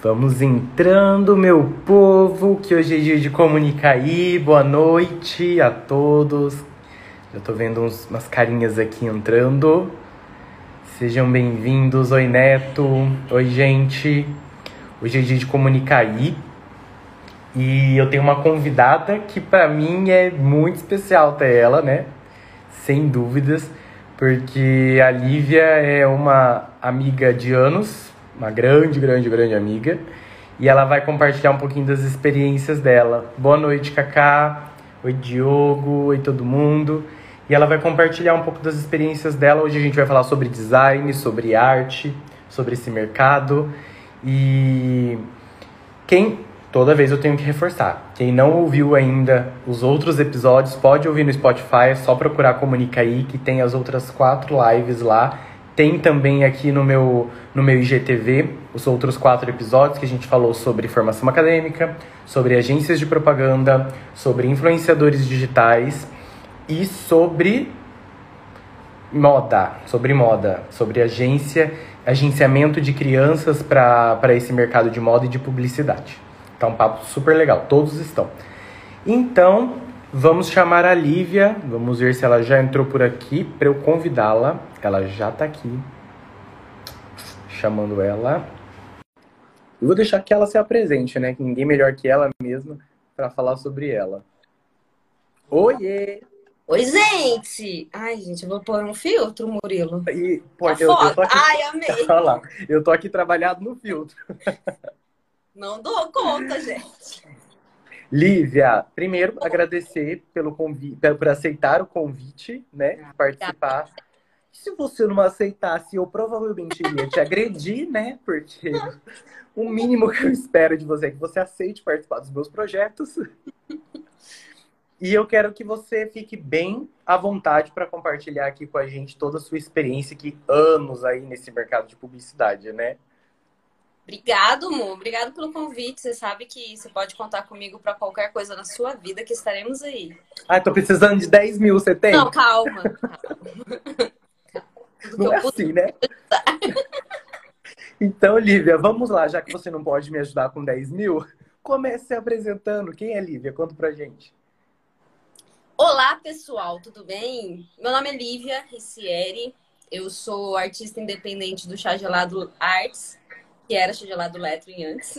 Vamos entrando, meu povo, que hoje é dia de Comunicaí. Boa noite a todos. Já tô vendo uns, umas carinhas aqui entrando. Sejam bem-vindos. Oi, Neto. Oi, gente. Hoje é dia de Comunicaí. E eu tenho uma convidada que para mim é muito especial ter ela, né? Sem dúvidas, porque a Lívia é uma amiga de anos, uma grande, grande, grande amiga. E ela vai compartilhar um pouquinho das experiências dela. Boa noite, Cacá. Oi, Diogo. Oi, todo mundo. E ela vai compartilhar um pouco das experiências dela. Hoje a gente vai falar sobre design, sobre arte, sobre esse mercado. E quem toda vez eu tenho que reforçar. Quem não ouviu ainda os outros episódios, pode ouvir no Spotify, é só procurar Comunica aí, que tem as outras quatro lives lá tem também aqui no meu, no meu IGTV os outros quatro episódios que a gente falou sobre formação acadêmica, sobre agências de propaganda, sobre influenciadores digitais e sobre moda, sobre moda, sobre agência, agenciamento de crianças para esse mercado de moda e de publicidade. Tá um papo super legal, todos estão. Então, Vamos chamar a Lívia. Vamos ver se ela já entrou por aqui para eu convidá-la. Ela já está aqui. Chamando ela. Eu vou deixar que ela se apresente, né? Que ninguém melhor que ela mesma para falar sobre ela. Oiê! Oi, gente! Ai, gente, eu vou pôr um filtro, Murilo. E, pode, tá eu, eu tô aqui... Ai, amei! Olha lá, eu tô aqui trabalhado no filtro. Não dou conta, gente. Lívia, primeiro agradecer pelo convite, por aceitar o convite, né, de participar. Se você não aceitasse, eu provavelmente iria te agredir, né? Porque o mínimo que eu espero de você é que você aceite participar dos meus projetos. E eu quero que você fique bem à vontade para compartilhar aqui com a gente toda a sua experiência, que anos aí nesse mercado de publicidade, né? Obrigado, Mu. Obrigado pelo convite. Você sabe que você pode contar comigo para qualquer coisa na sua vida, que estaremos aí. Ah, tô precisando de 10 mil, você tem? Não, calma. calma. Não é assim, né? então, Lívia, vamos lá. Já que você não pode me ajudar com 10 mil, comece se apresentando. Quem é Lívia? Conta pra gente. Olá, pessoal. Tudo bem? Meu nome é Lívia Ricieri. Eu sou artista independente do Chá Gelado Arts que era Gelado Lettering antes.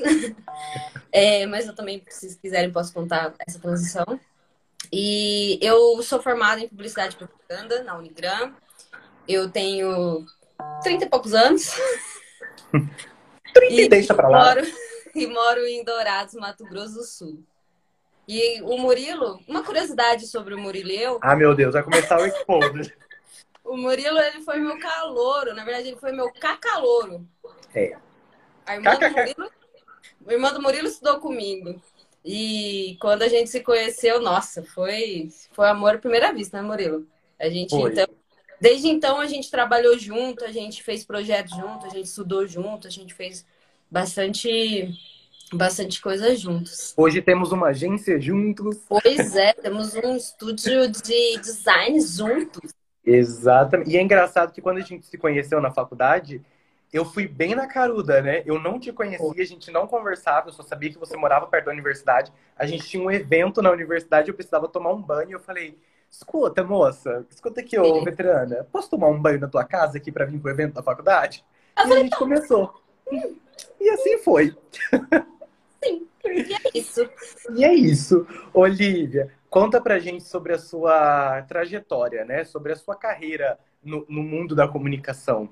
é, mas eu também, se quiserem, posso contar essa transição. E eu sou formada em publicidade e propaganda na Unigram. Eu tenho 30 e poucos anos. 30 e deixa pra lá. Moro, e moro em Dourados, Mato Grosso do Sul. E o Murilo, uma curiosidade sobre o Murilo e eu. Ah, meu Deus, vai começar o expose. o Murilo, ele foi meu calouro. Na verdade, ele foi meu cacalouro. É. A irmã do Murilo, a irmã do Murilo estudou comigo. E quando a gente se conheceu, nossa, foi, foi amor à primeira vista, né, Murilo? A gente, foi. então, desde então, a gente trabalhou junto, a gente fez projetos junto, a gente estudou junto, a gente fez bastante bastante coisa juntos. Hoje temos uma agência juntos. Pois é, temos um estúdio de design juntos. Exatamente. E é engraçado que quando a gente se conheceu na faculdade, eu fui bem na caruda, né? Eu não te conhecia, a gente não conversava, eu só sabia que você morava perto da universidade. A gente tinha um evento na universidade, eu precisava tomar um banho. Eu falei, escuta, moça, escuta aqui, ô veterana, posso tomar um banho na tua casa aqui para vir pro evento da faculdade? Eu e a gente começou. E assim foi. Sim, e é isso. E é isso. Olivia, conta pra gente sobre a sua trajetória, né? Sobre a sua carreira no, no mundo da comunicação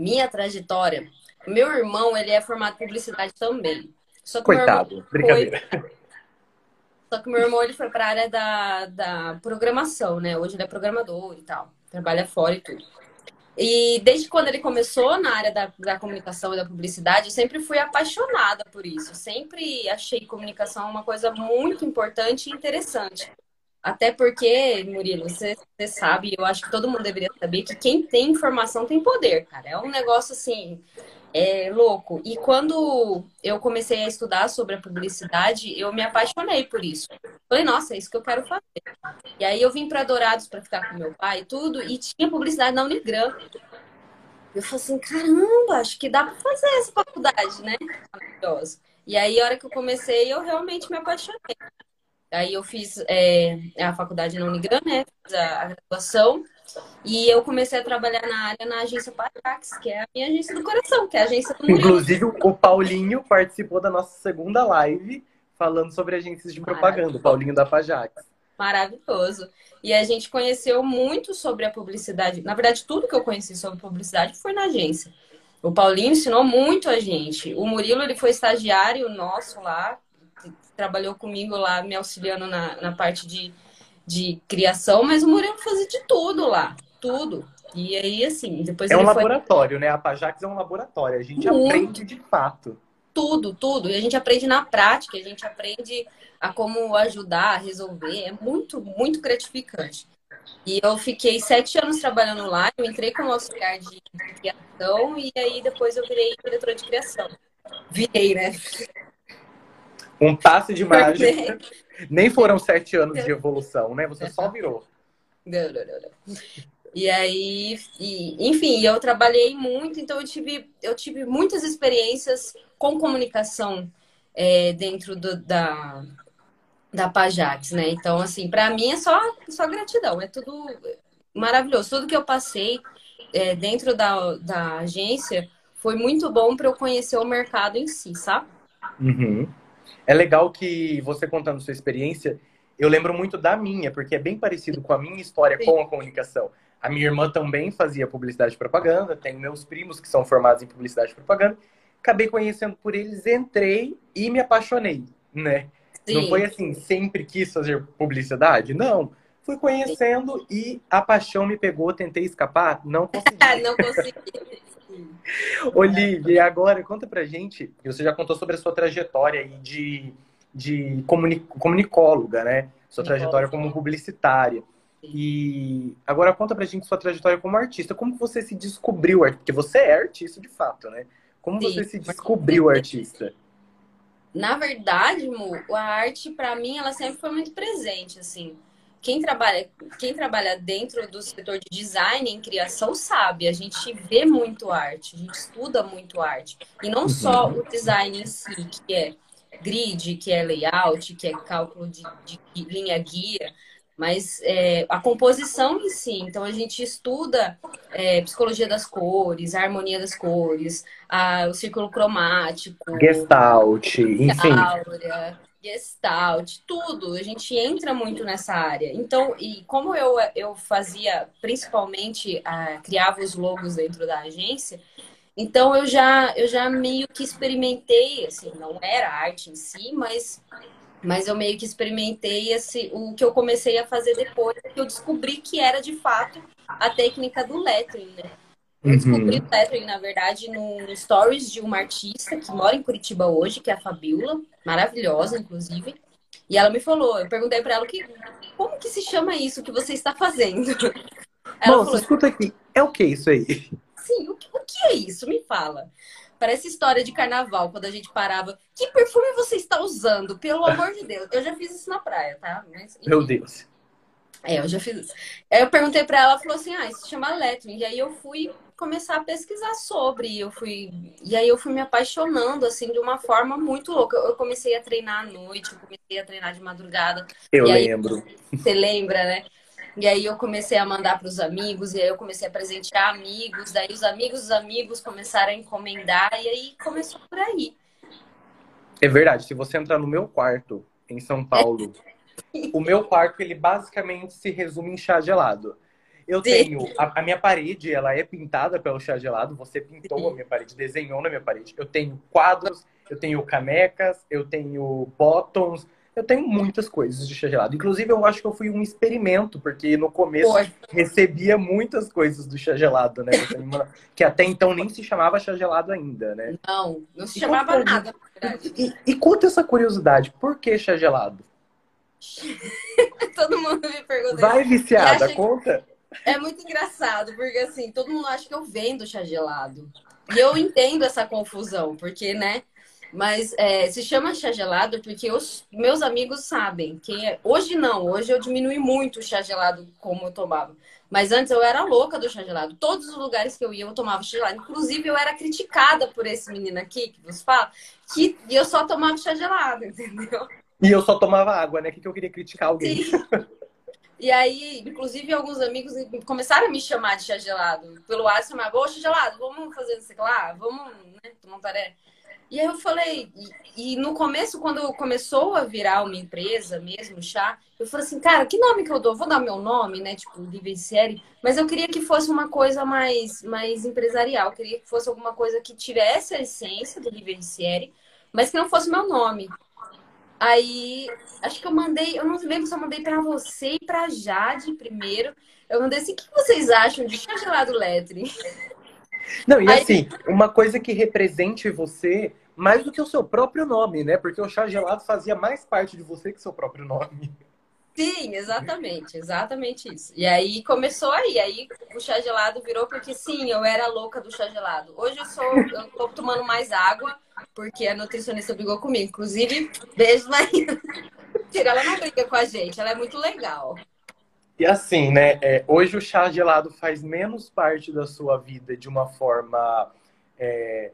minha trajetória, meu irmão, ele é formado em publicidade também. Só que Coitado, brincadeira. Foi... Só que meu irmão, ele foi para a área da, da programação, né? Hoje ele é programador e tal. Trabalha fora e tudo. E desde quando ele começou na área da, da comunicação e da publicidade, eu sempre fui apaixonada por isso. Sempre achei comunicação uma coisa muito importante e interessante. Até porque, Murilo, você, você sabe, eu acho que todo mundo deveria saber que quem tem informação tem poder, cara. É um negócio assim, é louco. E quando eu comecei a estudar sobre a publicidade, eu me apaixonei por isso. Falei, nossa, é isso que eu quero fazer. E aí eu vim para Dourados para ficar com meu pai e tudo, e tinha publicidade na Unigram. Eu falei assim, caramba, acho que dá para fazer essa faculdade, né? Maravilhosa. E aí, a hora que eu comecei, eu realmente me apaixonei. Aí eu fiz é, a faculdade na Unigran, né? Fiz a, a, graduação. E eu comecei a trabalhar na área na agência Pajax, que é a minha agência do coração, que é a agência do Murilo. Inclusive, o Paulinho participou da nossa segunda live falando sobre agências de propaganda, o Paulinho da Pajax. Maravilhoso. E a gente conheceu muito sobre a publicidade. Na verdade, tudo que eu conheci sobre publicidade foi na agência. O Paulinho ensinou muito a gente. O Murilo, ele foi estagiário nosso lá, trabalhou comigo lá, me auxiliando na, na parte de, de criação, mas o Murilo fazia de tudo lá, tudo. E aí, assim, depois É um laboratório, né? A Pajax é um laboratório, a gente muito. aprende de fato. Tudo, tudo. E a gente aprende na prática, a gente aprende a como ajudar, a resolver. É muito, muito gratificante. E eu fiquei sete anos trabalhando lá, eu entrei como auxiliar de criação e aí depois eu virei diretora de criação. Virei, né? Um passe de mágica. Nem foram sete anos de evolução, né? Você só virou. Não, não, não, não. E aí, e, enfim, eu trabalhei muito, então eu tive, eu tive muitas experiências com comunicação é, dentro do, da, da Pajax, né? Então, assim, para mim é só, só gratidão, é tudo maravilhoso. Tudo que eu passei é, dentro da, da agência foi muito bom para eu conhecer o mercado em si, sabe? Uhum. É legal que você contando sua experiência, eu lembro muito da minha, porque é bem parecido com a minha história Sim. com a comunicação. A minha irmã também fazia publicidade e propaganda, tenho meus primos que são formados em publicidade e propaganda. Acabei conhecendo por eles, entrei e me apaixonei, né? Sim. Não foi assim, sempre quis fazer publicidade? Não. Fui conhecendo Sim. e a paixão me pegou, tentei escapar, não consegui. não consegui. Olivia, e agora conta pra gente, você já contou sobre a sua trajetória aí de, de comuni comunicóloga, né? Sua trajetória como publicitária. E agora conta pra gente sua trajetória como artista. Como você se descobriu? Porque você é artista de fato, né? Como Sim. você se descobriu artista? Na verdade, Mu, a arte para mim ela sempre foi muito presente, assim. Quem trabalha, quem trabalha dentro do setor de design em criação sabe, a gente vê muito arte, a gente estuda muito arte. E não só uhum. o design em si, que é grid, que é layout, que é cálculo de, de linha guia, mas é, a composição em si. Então, a gente estuda é, psicologia das cores, a harmonia das cores, a, o círculo cromático, Gestalt, enfim. Áurea, Gestalt, tudo. A gente entra muito nessa área. Então, e como eu, eu fazia, principalmente, criava os logos dentro da agência, então eu já, eu já meio que experimentei, assim, não era arte em si, mas mas eu meio que experimentei esse, o que eu comecei a fazer depois, que eu descobri que era de fato a técnica do lettering, né? Eu descobri uhum. o lettering, na verdade, no, stories de uma artista que mora em Curitiba hoje, que é a Fabiola, maravilhosa, inclusive. E ela me falou, eu perguntei para ela que, como que se chama isso que você está fazendo? Ela Moça, falou, escuta aqui, é o que isso aí? Sim, o que, o que é isso? Me fala. Parece história de carnaval, quando a gente parava. Que perfume você está usando? Pelo amor de Deus. Eu já fiz isso na praia, tá? Mas, Meu Deus. É, eu já fiz isso. Aí eu perguntei para ela, ela falou assim: ah, isso se chama lettering. E aí eu fui começar a pesquisar sobre. Eu fui e aí eu fui me apaixonando assim de uma forma muito louca. Eu comecei a treinar à noite, eu comecei a treinar de madrugada. Eu lembro. você lembra, né? E aí eu comecei a mandar para os amigos, e aí eu comecei a presentear amigos, daí os amigos dos amigos começaram a encomendar, e aí começou por aí. É verdade, se você entrar no meu quarto em São Paulo, o meu quarto ele basicamente se resume em chá gelado. Eu tenho a, a, minha parede, ela é pintada pelo chá gelado. Você pintou a minha parede, desenhou na minha parede. Eu tenho quadros, eu tenho canecas, eu tenho bottoms, eu tenho muitas coisas de chá gelado. Inclusive, eu acho que eu fui um experimento, porque no começo recebia muitas coisas do chá gelado, né? que até então nem se chamava chá gelado ainda, né? Não, não se e chamava conta, nada. E, e, conta essa curiosidade, por que chá gelado? todo mundo me pergunta. Vai viciada, conta. É muito engraçado, porque assim, todo mundo acha que eu vendo chá gelado. E eu entendo essa confusão, porque, né? Mas é, se chama chá gelado porque os meus amigos sabem que é, hoje não, hoje eu diminui muito o chá gelado como eu tomava. Mas antes eu era louca do chá gelado. Todos os lugares que eu ia, eu tomava chá gelado. Inclusive, eu era criticada por esse menino aqui, que você fala, que eu só tomava chá gelado, entendeu? E eu só tomava água, né? O que, que eu queria criticar alguém? Sim. E aí, inclusive, alguns amigos começaram a me chamar de chá gelado. Pelo ar, chamavam, ô, chá gelado, vamos fazer isso lá? Vamos, né, tomar taré. E aí eu falei, e, e, no começo, quando começou a virar uma empresa mesmo, chá, eu falei assim, cara, que nome que eu dou? Vou dar meu nome, né? Tipo, Vivenciere. Mas eu queria que fosse uma coisa mais, mais empresarial. Eu queria que fosse alguma coisa que tivesse a essência do Vivenciere, mas que não fosse meu nome. Aí, acho que eu mandei, eu não lembro se eu mandei para você e para Jade primeiro. Eu mandei assim, o que vocês acham de chá gelado letre? Não, e Aí... assim, uma coisa que represente você mais do que o seu próprio nome, né? Porque o chá gelado fazia mais parte de você que seu próprio nome. Sim, exatamente, exatamente isso. E aí começou aí, aí o chá gelado virou porque sim, eu era louca do chá gelado. Hoje eu sou, eu tô tomando mais água porque a nutricionista brigou comigo. Inclusive, beijo Maria. Ela não briga com a gente, ela é muito legal. E assim, né? É, hoje o chá gelado faz menos parte da sua vida de uma forma é,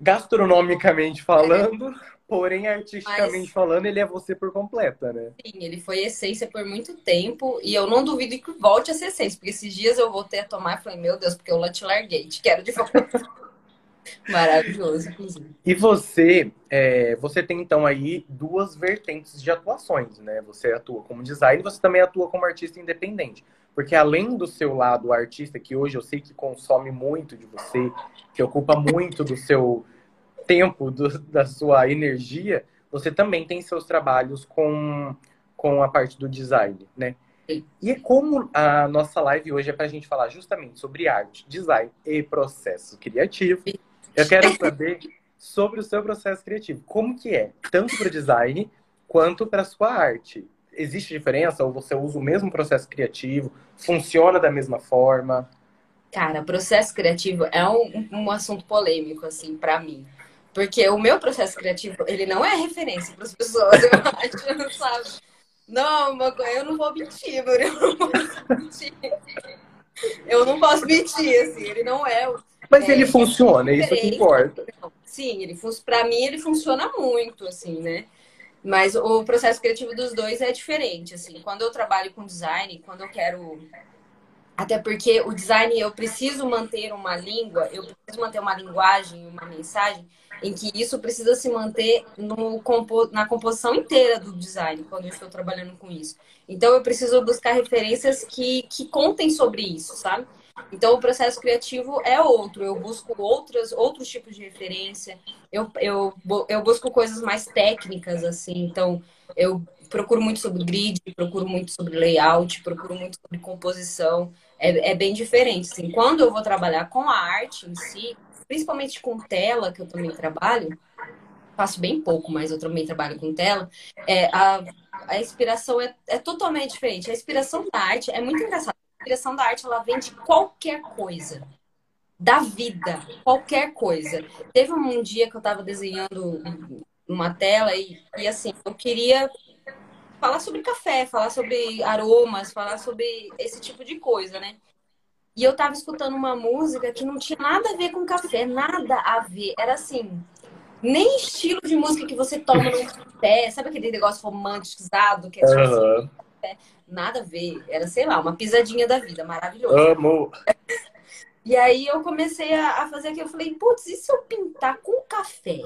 gastronomicamente falando, porém artisticamente Mas... falando, ele é você por completa, né? Sim, ele foi essência por muito tempo e eu não duvido que volte a ser essência, porque esses dias eu voltei a tomar e falei, meu Deus, porque eu te larguei, te quero de volta. Maravilhoso, inclusive. E você, é, você tem então aí duas vertentes de atuações, né? Você atua como designer e você também atua como artista independente. Porque além do seu lado artista, que hoje eu sei que consome muito de você, que ocupa muito do seu tempo, do, da sua energia, você também tem seus trabalhos com, com a parte do design, né? E é como a nossa live hoje é para a gente falar justamente sobre arte, design e processo criativo. Eu quero saber sobre o seu processo criativo. Como que é, tanto para o design quanto para a sua arte? Existe diferença ou você usa o mesmo processo criativo? Funciona da mesma forma? Cara, processo criativo é um, um assunto polêmico, assim, para mim. Porque o meu processo criativo, ele não é referência para as pessoas, eu acho, sabe? Não, eu não vou mentir, eu não posso mentir. Eu não posso mentir, assim, ele não é mas é, ele funciona, é isso que importa. Sim, ele para mim ele funciona muito, assim, né? Mas o processo criativo dos dois é diferente, assim. Quando eu trabalho com design, quando eu quero até porque o design eu preciso manter uma língua, eu preciso manter uma linguagem, uma mensagem em que isso precisa se manter no, na composição inteira do design, quando eu estou trabalhando com isso. Então eu preciso buscar referências que, que contem sobre isso, sabe? Então, o processo criativo é outro. Eu busco outras, outros tipos de referência. Eu, eu, eu busco coisas mais técnicas, assim. Então, eu procuro muito sobre grid, procuro muito sobre layout, procuro muito sobre composição. É, é bem diferente, assim. Quando eu vou trabalhar com a arte em si, principalmente com tela, que eu também trabalho, faço bem pouco, mas eu também trabalho com tela, é, a, a inspiração é, é totalmente diferente. A inspiração da arte é muito engraçada direção da arte, ela vem de qualquer coisa. Da vida, qualquer coisa. Teve um dia que eu estava desenhando uma tela e, e, assim, eu queria falar sobre café, falar sobre aromas, falar sobre esse tipo de coisa, né? E eu tava escutando uma música que não tinha nada a ver com café, nada a ver. Era assim, nem estilo de música que você toma no café, sabe aquele negócio romantizado que é tipo uhum. assim, nada a ver. Era, sei lá, uma pisadinha da vida, maravilhoso. Amo! E aí eu comecei a, fazer aquilo. Eu falei, putz, e se eu pintar com café?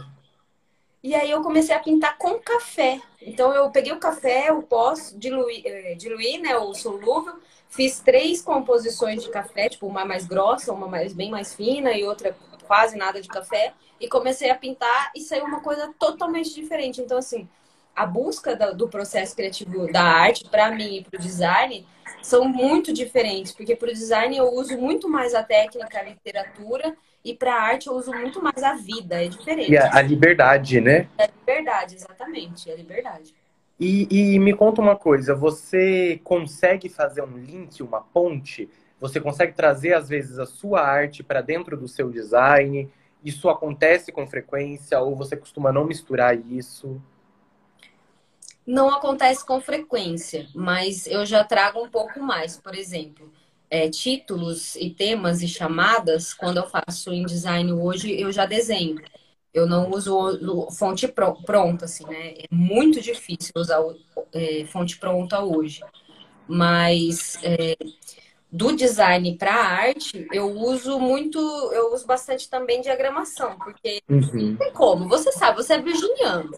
E aí eu comecei a pintar com café. Então eu peguei o café, o pó, diluí, eh, diluí né, o solúvel, fiz três composições de café, tipo uma mais grossa, uma mais, bem mais fina e outra quase nada de café. E comecei a pintar e saiu uma coisa totalmente diferente. Então, assim, a busca do processo criativo da arte, para mim e para o design, são muito diferentes, porque para o design eu uso muito mais a técnica, a literatura, e para a arte eu uso muito mais a vida, é diferente. E a, a liberdade, né? É a liberdade, exatamente, é a liberdade. E, e me conta uma coisa, você consegue fazer um link, uma ponte? Você consegue trazer, às vezes, a sua arte para dentro do seu design? Isso acontece com frequência ou você costuma não misturar isso? Não acontece com frequência, mas eu já trago um pouco mais. Por exemplo, é, títulos e temas e chamadas, quando eu faço em design hoje, eu já desenho. Eu não uso fonte pronta, assim, né? É muito difícil usar é, fonte pronta hoje. Mas é, do design para arte, eu uso muito, eu uso bastante também diagramação, porque uhum. não tem como, você sabe, você é virginiano.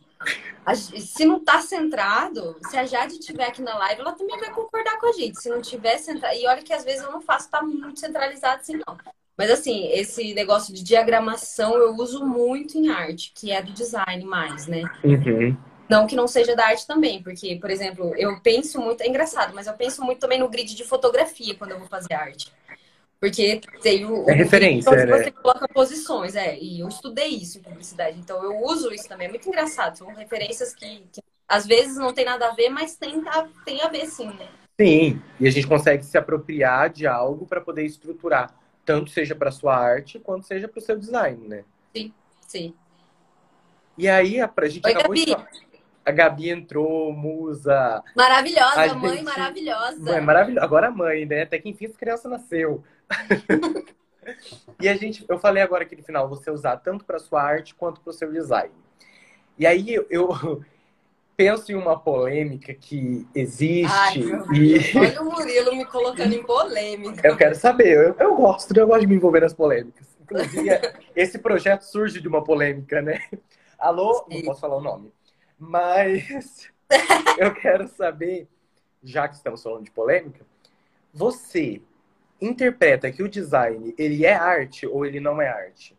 Se não tá centrado, se a Jade estiver aqui na live, ela também vai concordar com a gente. Se não tiver centrado, e olha que às vezes eu não faço, tá muito centralizado assim, não. Mas assim, esse negócio de diagramação eu uso muito em arte, que é do design mais, né? Uhum. Não que não seja da arte também, porque, por exemplo, eu penso muito, é engraçado, mas eu penso muito também no grid de fotografia quando eu vou fazer arte. Porque tem o. É referência, onde né? Você coloca posições, é. E eu estudei isso em publicidade, então eu uso isso também. É muito engraçado. São referências que, que às vezes não tem nada a ver, mas tem, tem a ver sim, né? Sim, e a gente consegue se apropriar de algo para poder estruturar, tanto seja para sua arte quanto seja para o seu design, né? Sim, sim. E aí, a, a gente Oi, acabou Gabi. de a Gabi entrou, musa. Maravilhosa, a mãe gente... maravilhosa. Mãe maravilhosa. Agora mãe, né? Até que enfim essa criança nasceu. e a gente, eu falei agora aqui no final, você usar tanto para sua arte quanto para o seu design. E aí eu, eu penso em uma polêmica que existe. Ai, e... Olha o Murilo me colocando em polêmica. Eu quero saber, eu, eu gosto, eu gosto de me envolver nas polêmicas. Inclusive, esse projeto surge de uma polêmica, né? Alô, Sim. não posso falar o nome. Mas eu quero saber, já que estamos falando de polêmica, você interpreta que o design ele é arte ou ele não é arte?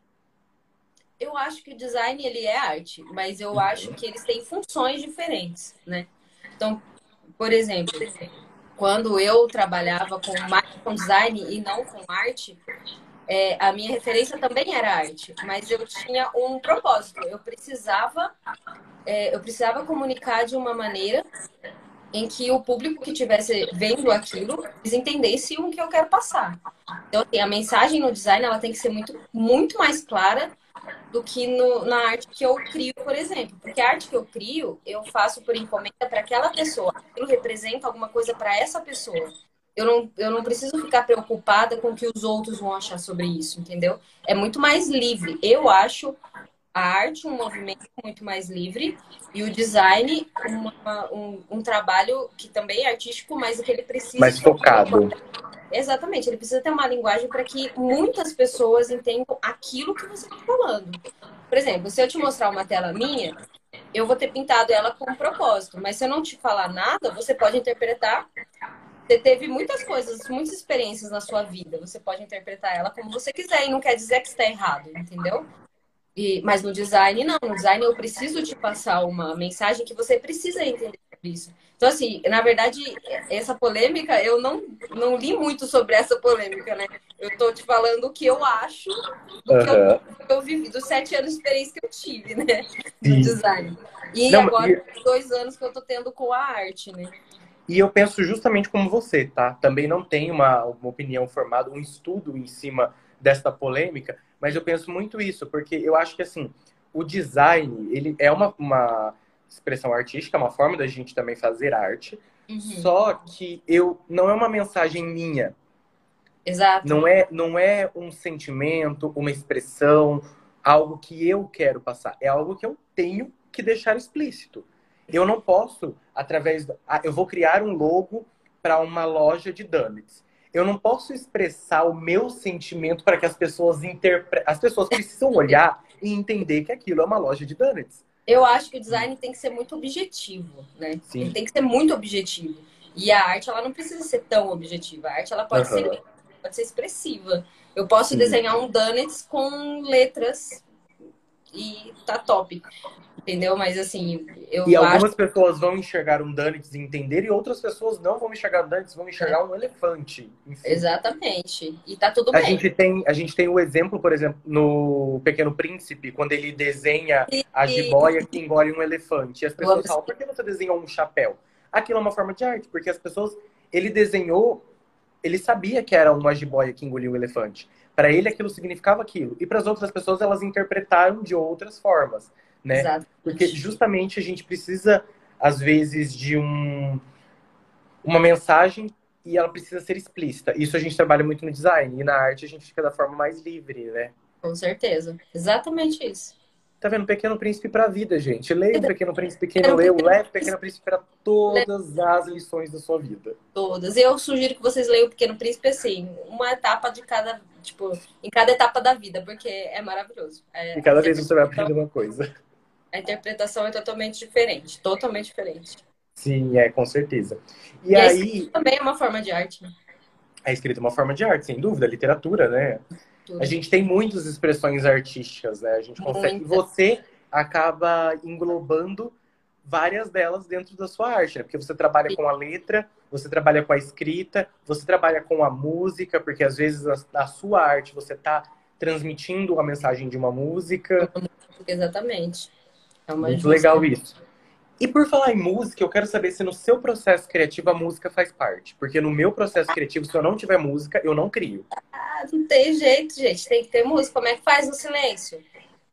Eu acho que o design ele é arte, mas eu uhum. acho que eles têm funções diferentes, né? Então, por exemplo, quando eu trabalhava com com design e não com arte, é, a minha referência também era arte, mas eu tinha um propósito. Eu precisava, é, eu precisava comunicar de uma maneira em que o público que estivesse vendo aquilo entendesse o que eu quero passar. Então, assim, a mensagem no design ela tem que ser muito, muito mais clara do que no, na arte que eu crio, por exemplo. Porque a arte que eu crio, eu faço por encomenda para aquela pessoa. Aquilo representa alguma coisa para essa pessoa eu não, eu não preciso ficar preocupada com o que os outros vão achar sobre isso, entendeu? É muito mais livre. Eu acho a arte um movimento muito mais livre e o design uma, um, um trabalho que também é artístico, mas que ele precisa. Mais focado. Exatamente, ele precisa ter uma linguagem para que muitas pessoas entendam aquilo que você está falando. Por exemplo, se eu te mostrar uma tela minha, eu vou ter pintado ela com um propósito, mas se eu não te falar nada, você pode interpretar você teve muitas coisas, muitas experiências na sua vida. Você pode interpretar ela como você quiser e não quer dizer que está errado, entendeu? E, mas no design, não. No design, eu preciso te passar uma mensagem que você precisa entender isso. Então, assim, na verdade, essa polêmica, eu não, não li muito sobre essa polêmica, né? Eu estou te falando o que eu acho do uhum. que, eu, que eu vivi, dos sete anos de experiência que eu tive, né? No Sim. design. E não, agora, dois anos que eu estou tendo com a arte, né? E eu penso justamente como você, tá? Também não tenho uma, uma opinião formada, um estudo em cima desta polêmica, mas eu penso muito isso, porque eu acho que, assim, o design, ele é uma, uma expressão artística, é uma forma da gente também fazer arte, uhum. só que eu não é uma mensagem minha. Exato. Não é, não é um sentimento, uma expressão, algo que eu quero passar. É algo que eu tenho que deixar explícito. Eu não posso, através. Do... Eu vou criar um logo para uma loja de donuts. Eu não posso expressar o meu sentimento para que as pessoas interpretem. As pessoas precisam olhar e entender que aquilo é uma loja de donuts. Eu acho que o design tem que ser muito objetivo, né? Sim. Ele tem que ser muito objetivo. E a arte, ela não precisa ser tão objetiva. A arte, ela pode, uhum. ser, pode ser expressiva. Eu posso Sim. desenhar um donuts com letras e tá top entendeu? Mas assim, eu E algumas acho... pessoas vão enxergar um Danix e entender, e outras pessoas não vão enxergar um Danix, vão enxergar é. um elefante. Enfim. Exatamente. E tá tudo a bem. Gente tem, a gente tem o um exemplo, por exemplo, no Pequeno Príncipe, quando ele desenha e... a jiboia que engole um elefante. E as pessoas falam, por que você desenhou um chapéu? Aquilo é uma forma de arte, porque as pessoas. Ele desenhou, ele sabia que era uma jiboia que engoliu um elefante. Para ele, aquilo significava aquilo. E para as outras pessoas, elas interpretaram de outras formas né? Exatamente. Porque justamente a gente precisa às vezes, de um, uma mensagem e ela precisa ser explícita. Isso a gente trabalha muito no design. E na arte a gente fica da forma mais livre, né? Com certeza. Exatamente isso. Tá vendo? Pequeno Príncipe pra vida, gente. Leia o Pequeno Príncipe, quem não leu, leve o Pequeno Príncipe para todas as lições da sua vida. Todas. Eu sugiro que vocês leiam o Pequeno Príncipe assim, uma etapa de cada, tipo, em cada etapa da vida, porque é maravilhoso. É, e cada vez você vai aprender uma coisa. A interpretação é totalmente diferente, totalmente diferente. Sim, é, com certeza. E, e aí. também é uma forma de arte. Né? A escrita é uma forma de arte, sem dúvida, literatura, né? Tudo. A gente tem muitas expressões artísticas, né? A gente consegue. Muita. Você acaba englobando várias delas dentro da sua arte, né? Porque você trabalha com a letra, você trabalha com a escrita, você trabalha com a música, porque às vezes a, sua arte você está transmitindo a mensagem de uma música. Exatamente. É Muito legal isso. E por falar em música, eu quero saber se no seu processo criativo a música faz parte. Porque no meu processo criativo, se eu não tiver música, eu não crio. Ah, não tem jeito, gente. Tem que ter música. Como é que faz no silêncio?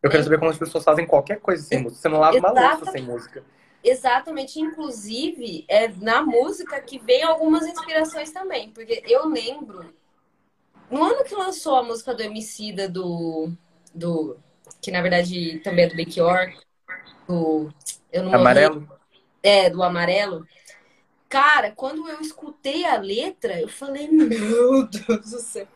Eu quero saber como as pessoas fazem qualquer coisa sem música. Você não lava Exatamente. uma louça sem música. Exatamente. Inclusive, é na música que vem algumas inspirações também. Porque eu lembro, no ano que lançou a música do Emicida, do... do que na verdade também é do Belchior, do eu não amarelo? Morri. É, do amarelo. Cara, quando eu escutei a letra, eu falei, meu Deus do céu.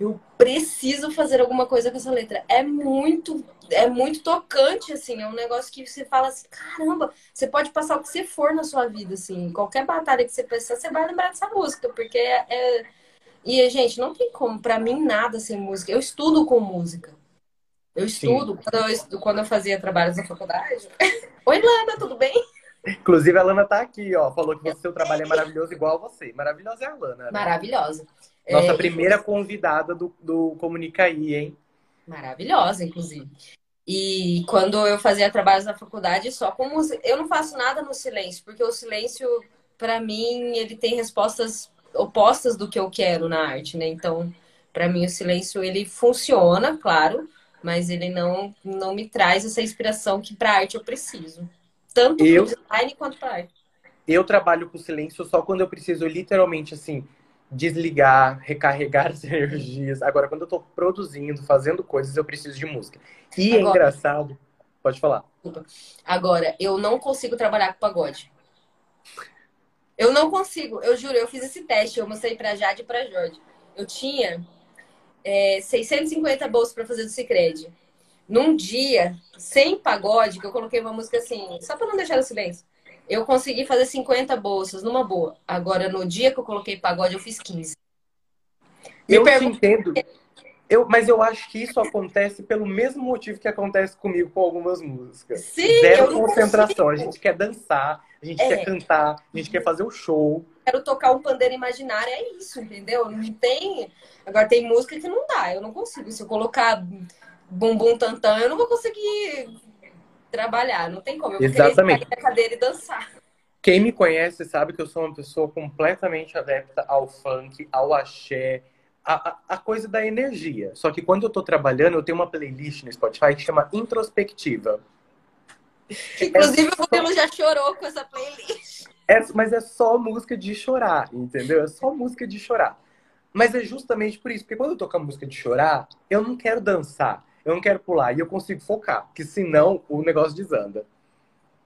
Eu preciso fazer alguma coisa com essa letra. É muito, é muito tocante, assim. É um negócio que você fala assim, caramba, você pode passar o que você for na sua vida, assim. Qualquer batalha que você pensar, você vai lembrar dessa música, porque é... é... E, gente, não tem como, para mim, nada sem música. Eu estudo com música. Eu estudo, quando eu, quando eu fazia trabalhos na faculdade. Oi, Lana, tudo bem? Inclusive, a Lana tá aqui, ó. Falou que o seu trabalho é maravilhoso igual a você. Maravilhosa é a Lana. Né? Maravilhosa. Nossa é, primeira convidada do, do Comunicaí, hein? Maravilhosa, inclusive. E quando eu fazia trabalhos na faculdade, só com música. Eu não faço nada no silêncio, porque o silêncio, para mim, ele tem respostas opostas do que eu quero na arte, né? Então, para mim, o silêncio, ele funciona, claro, mas ele não, não me traz essa inspiração que para arte eu preciso. Tanto eu, para design quanto para arte. Eu trabalho com silêncio só quando eu preciso literalmente assim desligar, recarregar as energias. Agora, quando eu estou produzindo, fazendo coisas, eu preciso de música. E é Agora, é engraçado. Pode falar. Agora, eu não consigo trabalhar com pagode. Eu não consigo, eu juro, eu fiz esse teste, eu mostrei pra Jade e pra Jorge. Eu tinha é, 650 bolsas para fazer do Cicred. Num dia, sem pagode, que eu coloquei uma música assim, só para não deixar no silêncio, eu consegui fazer 50 bolsas numa boa. Agora, no dia que eu coloquei pagode, eu fiz 15. Me eu pergunto... te entendo. Eu, mas eu acho que isso acontece pelo mesmo motivo que acontece comigo com algumas músicas. Sim, Zero concentração. A gente quer dançar, a gente é. quer cantar, a gente quer fazer o show. Quero tocar um pandeiro imaginário, é isso, entendeu? Não tem. Agora tem música que não dá, eu não consigo. Se eu colocar bumbum tantã, eu não vou conseguir trabalhar, não tem como. Eu Exatamente. na cadeira e dançar. Quem me conhece sabe que eu sou uma pessoa completamente adepta ao funk, ao axé, a, a, a coisa da energia. Só que quando eu tô trabalhando, eu tenho uma playlist no Spotify que chama Introspectiva. Inclusive, é o Murilo já chorou com essa playlist. É, mas é só música de chorar, entendeu? É só música de chorar. Mas é justamente por isso, porque quando eu toco a música de chorar, eu não quero dançar, eu não quero pular, e eu consigo focar, porque senão o negócio desanda.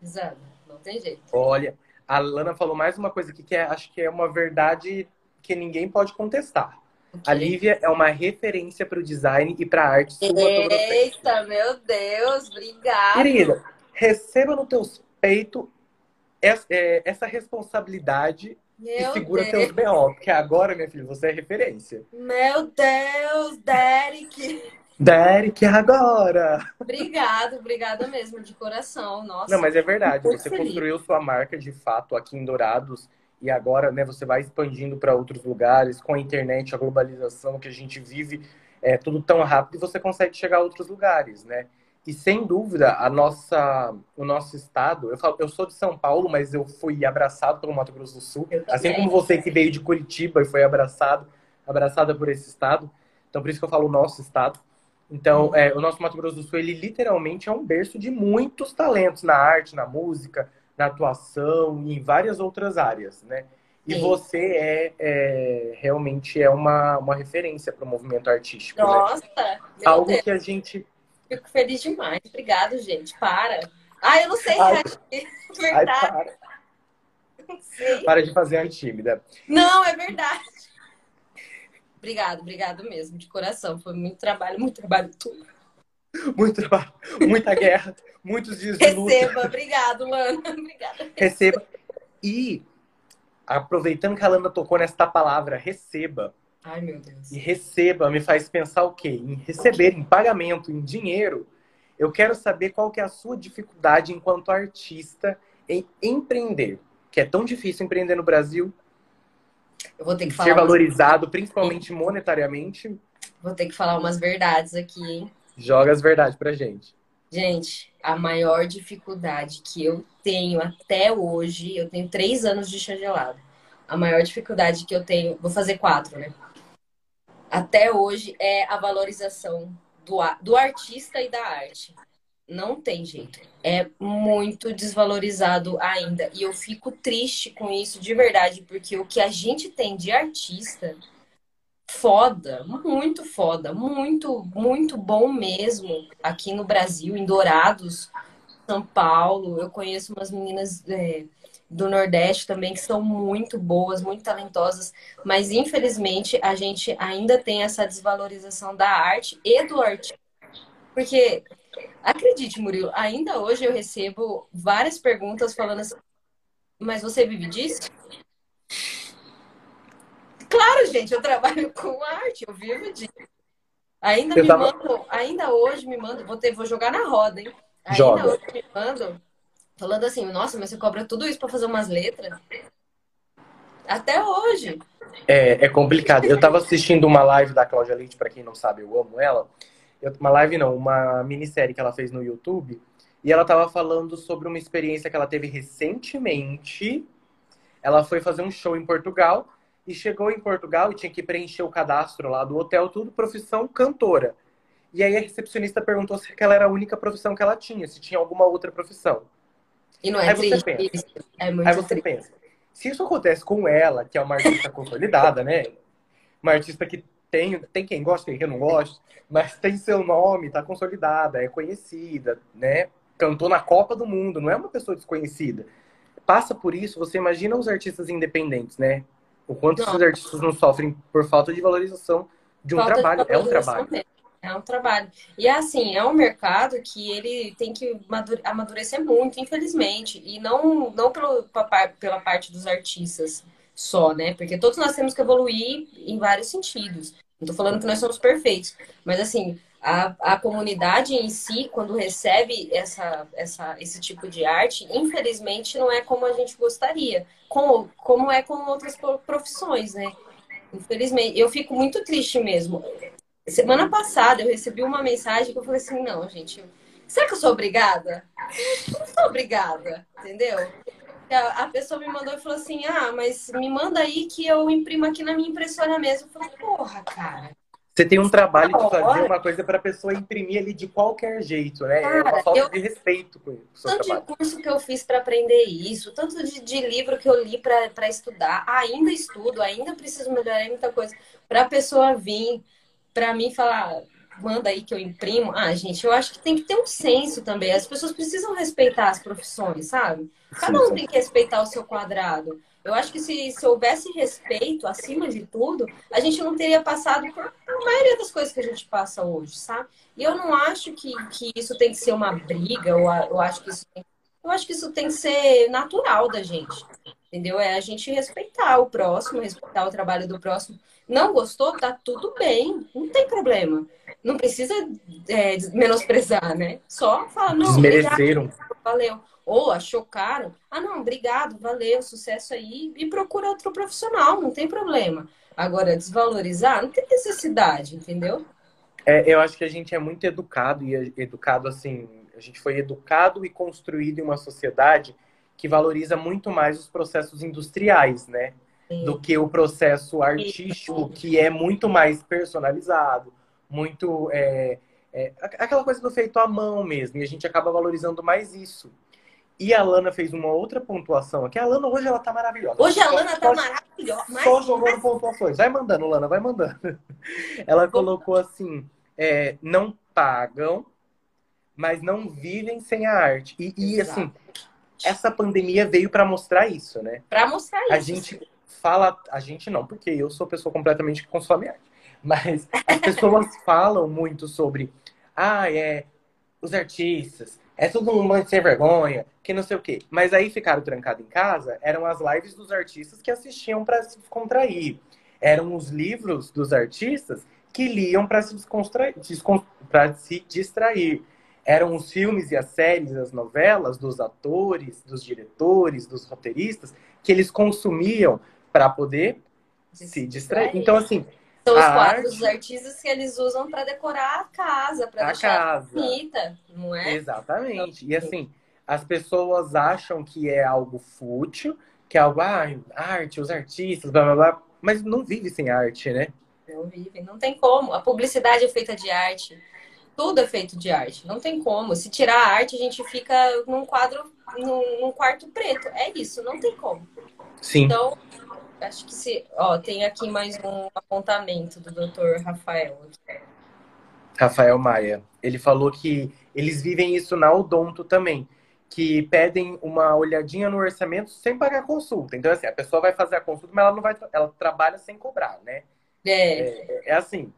Desanda, não tem jeito. Olha, a Lana falou mais uma coisa aqui que é, acho que é uma verdade que ninguém pode contestar. Okay. A Lívia é uma referência para o design e para a arte sua Eita, meu Deus, obrigada. Querida, receba no teus peitos é, essa responsabilidade meu e segura Deus. teus B.O. Porque agora, minha filha, você é referência. Meu Deus, Derek! Derek, agora! Obrigado, obrigada mesmo, de coração. Nossa. Não, mas é verdade. Você feliz. construiu sua marca de fato aqui em Dourados e agora, né, você vai expandindo para outros lugares com a internet, a globalização que a gente vive, é tudo tão rápido e você consegue chegar a outros lugares, né? E sem dúvida, a nossa, o nosso estado, eu, falo, eu sou de São Paulo, mas eu fui abraçado pelo Mato Grosso do Sul, assim como você que veio de Curitiba e foi abraçado, abraçada por esse estado. Então, por isso que eu falo o nosso estado. Então, é, o nosso Mato Grosso do Sul, ele literalmente é um berço de muitos talentos na arte, na música, na atuação e em várias outras áreas, né? E Sim. você é, é, realmente é uma, uma referência para o movimento artístico. Né? Nossa! Né? Algo Deus. que a gente. Fico feliz demais. Obrigado, gente. Para. Ah, eu não sei ai, verdade. Ai, para. Não sei. Para de fazer a tímida. Não, é verdade. Obrigado, obrigado mesmo, de coração. Foi muito trabalho, muito trabalho tudo. Muito trabalho, muita guerra, muitos dias de luta. Receba, obrigado, Lana. Obrigada. Receba. E aproveitando que a Lana tocou nesta palavra, receba. Ai, meu Deus. E receba me faz pensar o quê? Em receber, em pagamento, em dinheiro. Eu quero saber qual que é a sua dificuldade enquanto artista em empreender. Que é tão difícil empreender no Brasil. Eu vou ter que falar. Ser valorizado, umas... principalmente monetariamente. Vou ter que falar umas verdades aqui, hein? Joga as verdades pra gente. Gente, a maior dificuldade que eu tenho até hoje, eu tenho três anos de chá gelado. A maior dificuldade que eu tenho, vou fazer quatro, né? Até hoje é a valorização do, do artista e da arte. Não tem jeito. É muito desvalorizado ainda. E eu fico triste com isso de verdade, porque o que a gente tem de artista foda, muito foda, muito, muito bom mesmo aqui no Brasil, em Dourados, São Paulo. Eu conheço umas meninas é, do Nordeste também que são muito boas, muito talentosas, mas infelizmente a gente ainda tem essa desvalorização da arte e do artista. Porque, acredite, Murilo, ainda hoje eu recebo várias perguntas falando assim, mas você vive disso? Claro, gente, eu trabalho com arte, eu vivo disso. Ainda eu me tava... mandam, ainda hoje me mandam, vou, ter, vou jogar na roda, hein? Ainda Joga. hoje me mandam, falando assim, nossa, mas você cobra tudo isso para fazer umas letras? Até hoje. É, é complicado. Eu tava assistindo uma live da Cláudia Leite, para quem não sabe, eu amo ela. Eu, uma live não, uma minissérie que ela fez no YouTube. E ela tava falando sobre uma experiência que ela teve recentemente. Ela foi fazer um show em Portugal e chegou em Portugal e tinha que preencher o cadastro lá do hotel, tudo, profissão cantora. E aí a recepcionista perguntou se aquela era a única profissão que ela tinha, se tinha alguma outra profissão. E não é aí triste, você pensa, é muito Aí você triste. pensa, se isso acontece com ela, que é uma artista consolidada, né? Uma artista que tem, tem quem gosta, tem quem não gosta, mas tem seu nome, tá consolidada, é conhecida, né? Cantou na Copa do Mundo, não é uma pessoa desconhecida. Passa por isso, você imagina os artistas independentes, né? O quanto não. esses artistas não sofrem por falta de valorização de um falta trabalho. De é um trabalho. Mesmo. É um trabalho. E assim, é um mercado que ele tem que amadurecer muito, infelizmente. E não, não pelo, pela parte dos artistas só, né? Porque todos nós temos que evoluir em vários sentidos. Não tô falando que nós somos perfeitos. Mas assim, a, a comunidade em si, quando recebe essa, essa, esse tipo de arte, infelizmente não é como a gente gostaria, como, como é com outras profissões, né? Infelizmente, eu fico muito triste mesmo. Semana passada eu recebi uma mensagem que eu falei assim: não, gente, será que eu sou obrigada? Eu não sou obrigada, entendeu? A, pessoa me mandou e falou assim: ah, mas me manda aí que eu imprimo aqui na minha impressora mesmo. Eu falei: porra, cara. Você tem um trabalho de fazer uma coisa para a pessoa imprimir ali de qualquer jeito, né? Cara, é uma falta eu... de respeito com o seu Tanto trabalho. de curso que eu fiz para aprender isso, tanto de, de livro que eu li para estudar, ainda estudo, ainda preciso melhorar muita coisa. Para a pessoa vir para mim falar, manda aí que eu imprimo. Ah, gente, eu acho que tem que ter um senso também. As pessoas precisam respeitar as profissões, sabe? Cada um tem que respeitar o seu quadrado. Eu acho que se, se houvesse respeito acima de tudo, a gente não teria passado por a maioria das coisas que a gente passa hoje, sabe? E eu não acho que, que isso tem que ser uma briga, ou eu acho que isso tem, eu acho que isso tem que ser natural da gente. Entendeu? É a gente respeitar o próximo, respeitar o trabalho do próximo. Não gostou? Tá tudo bem, não tem problema. Não precisa é, menosprezar, né? Só fala, não, Desmereceram. valeu ou achou caro, ah, não, obrigado, valeu, sucesso aí, e procura outro profissional, não tem problema. Agora, desvalorizar, não tem necessidade, entendeu? É, eu acho que a gente é muito educado, e educado assim, a gente foi educado e construído em uma sociedade que valoriza muito mais os processos industriais, né? Do que o processo artístico, que é muito mais personalizado, muito. É, é, aquela coisa do feito à mão mesmo, e a gente acaba valorizando mais isso. E a Lana fez uma outra pontuação aqui. A Lana hoje ela tá maravilhosa. Hoje a Lana tá maravilhosa. Mas... Só jogando pontuações. Vai mandando, Lana, vai mandando. Ela colocou assim: é, não pagam, mas não vivem sem a arte. E, e assim, essa pandemia veio para mostrar isso, né? Para mostrar isso. A gente fala, a gente não, porque eu sou pessoa completamente que consome arte. Mas as pessoas falam muito sobre, ah, é os artistas, é um monte sem vergonha, que não sei o quê. Mas aí ficaram trancados em casa, eram as lives dos artistas que assistiam para se descontrair. Eram os livros dos artistas que liam para se, para se distrair. Eram os filmes e as séries, as novelas dos atores, dos diretores, dos roteiristas, que eles consumiam para poder se distrair. Então, assim, são os quadros arte... dos artistas que eles usam para decorar a casa, para deixar casa. bonita, não é? Exatamente. E assim, as pessoas acham que é algo fútil, que é algo, ah, arte, os artistas, blá blá blá, mas não vive sem arte, né? Não vive, não tem como. A publicidade é feita de arte. Tudo é feito de arte. Não tem como. Se tirar a arte, a gente fica num quadro, num, num quarto preto. É isso, não tem como. Sim. Então, Acho que se. Ó, tem aqui mais um apontamento do Dr. Rafael. Rafael Maia. Ele falou que eles vivem isso na Odonto também. Que pedem uma olhadinha no orçamento sem pagar consulta. Então, assim, a pessoa vai fazer a consulta, mas ela não vai. Ela trabalha sem cobrar, né? É. É, é assim.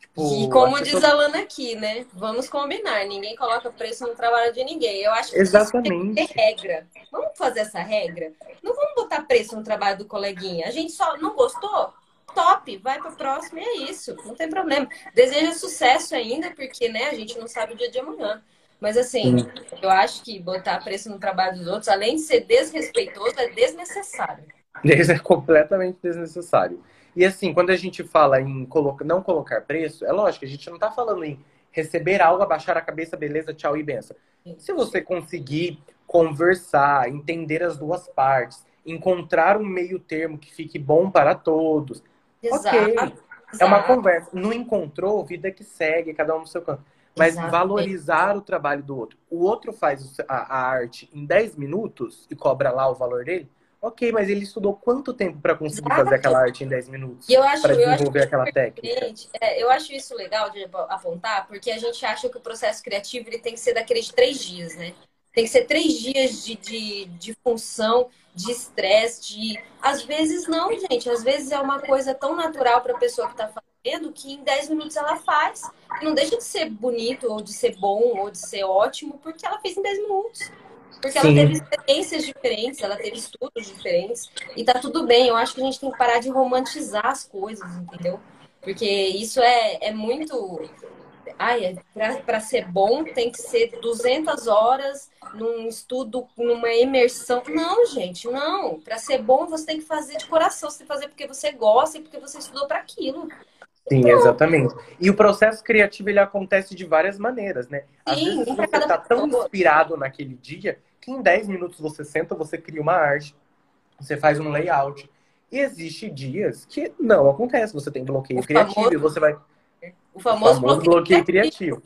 Tipo, e como diz a Lana aqui, né? Vamos combinar, ninguém coloca preço no trabalho de ninguém. Eu acho que Exatamente. tem que ter regra. Vamos fazer essa regra? Não vamos botar preço no trabalho do coleguinha. A gente só não gostou? Top, vai para o próximo e é isso, não tem problema. Deseja sucesso ainda, porque né, a gente não sabe o dia de amanhã. Mas assim, Sim. eu acho que botar preço no trabalho dos outros, além de ser desrespeitoso, é desnecessário. É completamente desnecessário. E assim, quando a gente fala em colocar, não colocar preço, é lógico, a gente não está falando em receber algo, abaixar a cabeça, beleza, tchau e benção. Se você conseguir conversar, entender as duas partes, encontrar um meio termo que fique bom para todos, Exato. ok. Exato. É uma conversa. Não encontrou, vida que segue, cada um no seu canto. Mas Exatamente. valorizar o trabalho do outro. O outro faz a, a arte em 10 minutos e cobra lá o valor dele Ok, mas ele estudou quanto tempo para conseguir Exato. fazer aquela arte em 10 minutos? Para desenvolver aquela técnica? É, eu acho isso legal de apontar, porque a gente acha que o processo criativo ele tem que ser daqueles três dias, né? Tem que ser três dias de, de, de função, de estresse, de. Às vezes não, gente. Às vezes é uma coisa tão natural para a pessoa que está fazendo que em 10 minutos ela faz. E não deixa de ser bonito, ou de ser bom, ou de ser ótimo, porque ela fez em 10 minutos. Porque ela teve experiências diferentes, ela teve estudos diferentes. E tá tudo bem. Eu acho que a gente tem que parar de romantizar as coisas, entendeu? Porque isso é, é muito. Ai, é, para ser bom tem que ser 200 horas num estudo, numa imersão. Não, gente, não. Para ser bom você tem que fazer de coração, você tem que fazer porque você gosta e porque você estudou para aquilo. Sim, exatamente. E o processo criativo ele acontece de várias maneiras, né? Às Sim, vezes você está tão inspirado naquele dia que em 10 minutos você senta, você cria uma arte, você faz um layout. E existe dias que não acontece, você tem bloqueio o criativo famoso, e você vai. O famoso, o famoso bloqueio, bloqueio criativo.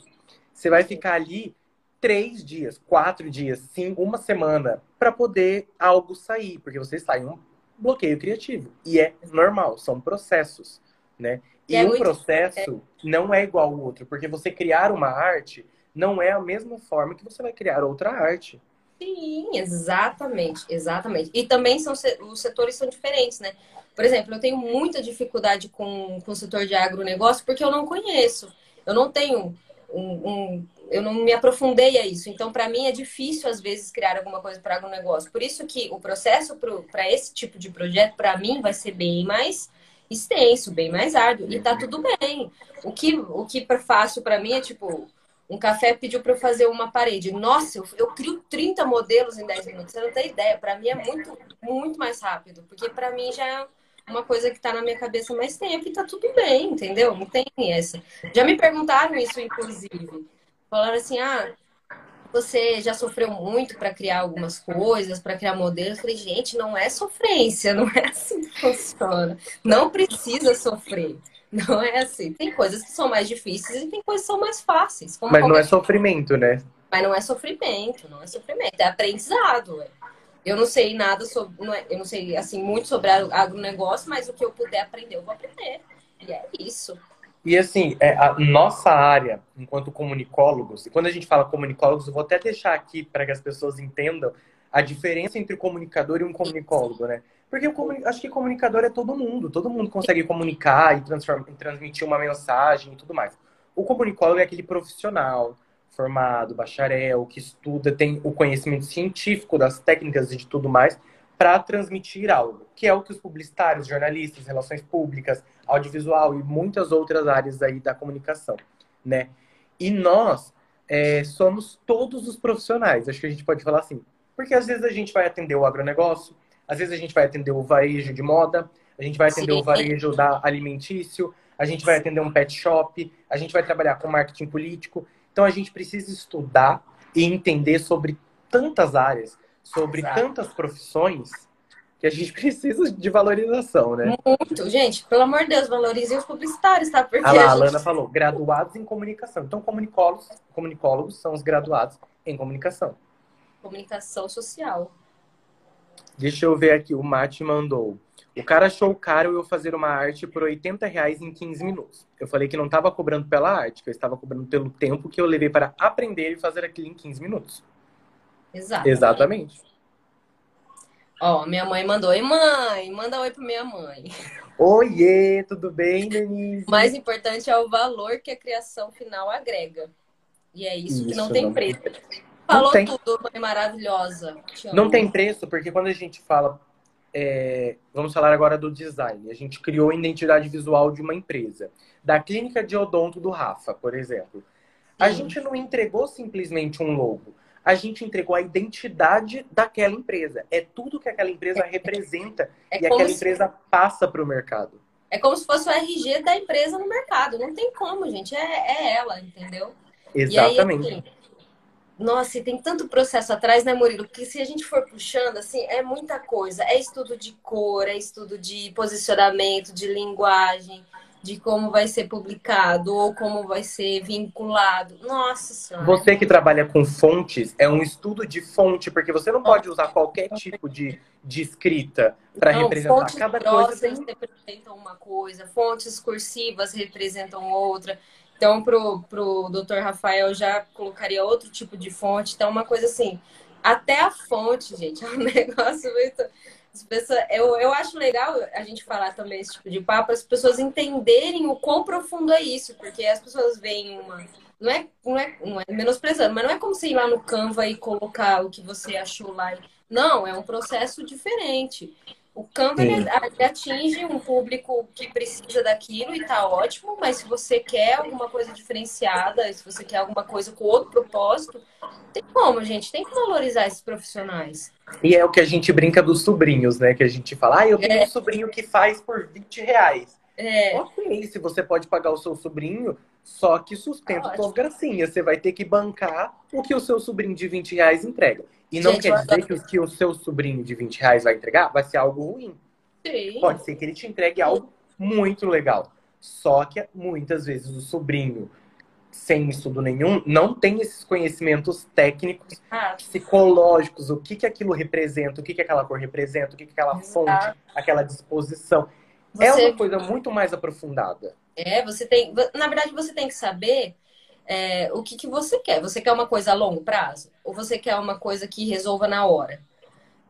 Você vai ficar ali três dias, quatro dias, sim, uma semana, para poder algo sair, porque você está em um bloqueio criativo. E é normal, são processos, né? E, e um processo não é igual ao outro, porque você criar uma arte não é a mesma forma que você vai criar outra arte. Sim, exatamente, exatamente. E também são os setores são diferentes, né? Por exemplo, eu tenho muita dificuldade com, com o setor de agronegócio porque eu não conheço. Eu não tenho um, um eu não me aprofundei a isso. Então, para mim é difícil às vezes criar alguma coisa para agronegócio. Por isso que o processo para esse tipo de projeto para mim vai ser bem mais extenso, bem mais árduo. E tá tudo bem. O que, o que fácil para mim é tipo, um café pediu para eu fazer uma parede. Nossa, eu, eu crio 30 modelos em 10 minutos. Você não tem ideia. Para mim é muito, muito mais rápido. Porque para mim já é uma coisa que está na minha cabeça mais tempo e tá tudo bem, entendeu? Não tem essa. Já me perguntaram isso, inclusive. Falaram assim: ah, você já sofreu muito para criar algumas coisas, para criar modelos. Eu falei, gente, não é sofrência, não é assim que funciona. Não precisa sofrer. Não é assim. Tem coisas que são mais difíceis e tem coisas que são mais fáceis. Mas não é sofrimento, né? Mas não é sofrimento, não é sofrimento, é aprendizado. Ué. Eu não sei nada sobre, não é, eu não sei assim muito sobre agronegócio, mas o que eu puder aprender, eu vou aprender. E é isso. E assim, é, a nossa área, enquanto comunicólogos, e quando a gente fala comunicólogos, eu vou até deixar aqui para que as pessoas entendam a diferença entre comunicador e um comunicólogo, né? Porque eu acho que comunicador é todo mundo, todo mundo consegue comunicar e, e transmitir uma mensagem e tudo mais. O comunicólogo é aquele profissional formado, bacharel, que estuda, tem o conhecimento científico das técnicas e de tudo mais para transmitir algo, que é o que os publicitários, jornalistas, relações públicas, audiovisual e muitas outras áreas aí da comunicação, né? E nós é, somos todos os profissionais, acho que a gente pode falar assim, porque às vezes a gente vai atender o agronegócio, às vezes a gente vai atender o varejo de moda, a gente vai atender Sim. o varejo da alimentício, a gente vai atender um pet shop, a gente vai trabalhar com marketing político. Então a gente precisa estudar e entender sobre tantas áreas, sobre Exato. tantas profissões, que a gente precisa de valorização, né? Muito, gente, pelo amor de Deus, valorizem os publicitários, tá? Porque ah lá, a, gente... a Lana falou, graduados em comunicação. Então, comunicólogos, comunicólogos são os graduados em comunicação. Comunicação social. Deixa eu ver aqui, o Mate mandou. O cara achou caro eu fazer uma arte por 80 reais em 15 minutos. Eu falei que não estava cobrando pela arte, que eu estava cobrando pelo tempo que eu levei para aprender e fazer aquilo em 15 minutos. Exato. Exatamente. Ó, minha mãe mandou. Oi, mãe, manda oi para minha mãe. Oiê, tudo bem, Denise? O mais importante é o valor que a criação final agrega. E é isso, isso que não tem preço. Falou tudo, mãe maravilhosa. Não tem preço, porque quando a gente fala é, vamos falar agora do design. A gente criou a identidade visual de uma empresa. Da clínica de odonto do Rafa, por exemplo. A Sim. gente não entregou simplesmente um logo. A gente entregou a identidade daquela empresa. É tudo que aquela empresa é, representa é e aquela se... empresa passa para o mercado. É como se fosse o RG da empresa no mercado. Não tem como, gente. É, é ela, entendeu? Exatamente. Aí, assim, nossa, e tem tanto processo atrás, né, Murilo? Que se a gente for puxando, assim, é muita coisa. É estudo de cor, é estudo de posicionamento, de linguagem, de como vai ser publicado ou como vai ser vinculado. Nossa Senhora. Você que trabalha com fontes, é um estudo de fonte, porque você não pode usar qualquer tipo de, de escrita para representar. Fontes Cada coisa tem... representam uma coisa, fontes cursivas representam outra. Então, pro, pro Dr. Rafael já colocaria outro tipo de fonte. Então, uma coisa assim, até a fonte, gente, é um negócio muito. As pessoas, eu, eu acho legal a gente falar também esse tipo de papo, as pessoas entenderem o quão profundo é isso, porque as pessoas veem uma. Não é, não é, não é menosprezando, mas não é como você ir lá no Canva e colocar o que você achou lá. Não, é um processo diferente. O Canva ele, atinge um público que precisa daquilo e tá ótimo, mas se você quer alguma coisa diferenciada, se você quer alguma coisa com outro propósito, tem como, gente, tem que valorizar esses profissionais. E é o que a gente brinca dos sobrinhos, né? Que a gente fala, ah, eu tenho é. um sobrinho que faz por 20 reais. É. Ok, se você pode pagar o seu sobrinho, só que sustenta ah, suas gracinhas. Você vai ter que bancar o que o seu sobrinho de 20 reais entrega. E não Gente, quer dizer que o que o seu sobrinho de 20 reais vai entregar vai ser algo ruim. Sim. Pode ser que ele te entregue algo muito legal. Só que muitas vezes o sobrinho, sem estudo nenhum, não tem esses conhecimentos técnicos, ah. psicológicos, o que, que aquilo representa, o que, que aquela cor representa, o que, que aquela fonte, aquela disposição. É você... É uma coisa muito mais aprofundada. É, você tem. Na verdade, você tem que saber é, o que, que você quer. Você quer uma coisa a longo prazo? Ou você quer uma coisa que resolva na hora?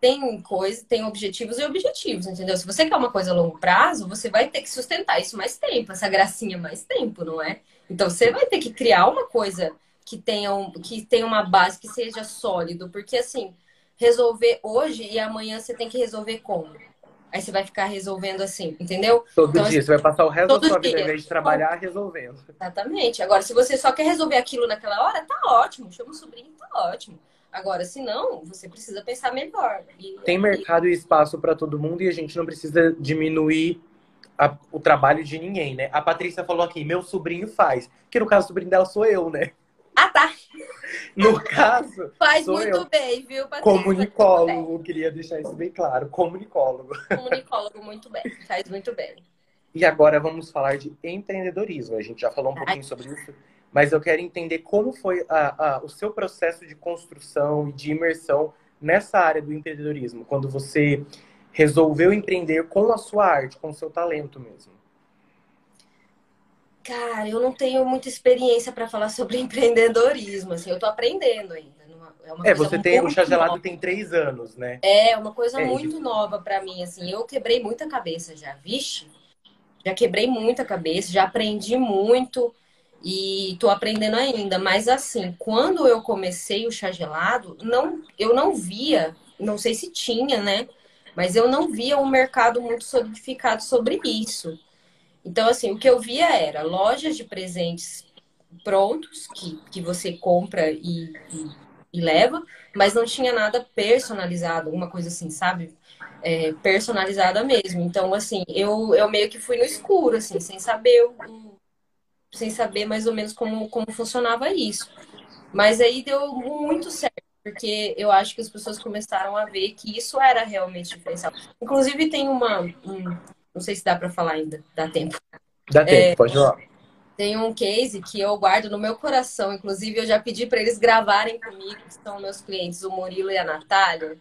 Tem coisa, tem objetivos e objetivos, entendeu? Se você quer uma coisa a longo prazo, você vai ter que sustentar isso mais tempo, essa gracinha mais tempo, não é? Então você vai ter que criar uma coisa que tenha, um, que tenha uma base que seja sólido, porque assim, resolver hoje e amanhã você tem que resolver como? Aí você vai ficar resolvendo assim, entendeu? Todo então, dia, você vai passar o resto da sua vida, em vez de trabalhar, resolvendo. Exatamente. Agora, se você só quer resolver aquilo naquela hora, tá ótimo. Chama o sobrinho, tá ótimo. Agora, se não, você precisa pensar melhor. E, Tem mercado e espaço para todo mundo e a gente não precisa diminuir a, o trabalho de ninguém, né? A Patrícia falou aqui, meu sobrinho faz. Que no caso, o sobrinho dela sou eu, né? Ah, tá. No caso. Faz muito eu. bem, viu, Patrícia? Comunicólogo, queria deixar isso bem claro. Comunicólogo. Comunicólogo, muito bem. Faz muito bem. E agora vamos falar de empreendedorismo. A gente já falou um pouquinho Ai. sobre isso, mas eu quero entender como foi a, a, o seu processo de construção e de imersão nessa área do empreendedorismo, quando você resolveu empreender com a sua arte, com o seu talento mesmo. Cara, eu não tenho muita experiência para falar sobre empreendedorismo, assim, eu tô aprendendo ainda. É, é você tem o chá gelado tem três anos, né? É uma coisa é, muito nova para mim, assim. Eu quebrei muita cabeça já, vixe. Já quebrei muita cabeça, já aprendi muito e tô aprendendo ainda. Mas assim, quando eu comecei o chá gelado, não, eu não via, não sei se tinha, né? Mas eu não via um mercado muito solidificado sobre isso. Então, assim, o que eu via era lojas de presentes prontos que, que você compra e, e, e leva, mas não tinha nada personalizado, alguma coisa assim, sabe? É, personalizada mesmo. Então, assim, eu, eu meio que fui no escuro, assim, sem saber sem saber mais ou menos como, como funcionava isso. Mas aí deu muito certo, porque eu acho que as pessoas começaram a ver que isso era realmente diferencial. Inclusive, tem uma, um, não sei se dá para falar ainda, dá tempo. Dá tempo, é, pode falar. Tem um case que eu guardo no meu coração. Inclusive, eu já pedi para eles gravarem comigo, que são meus clientes, o Murilo e a Natália.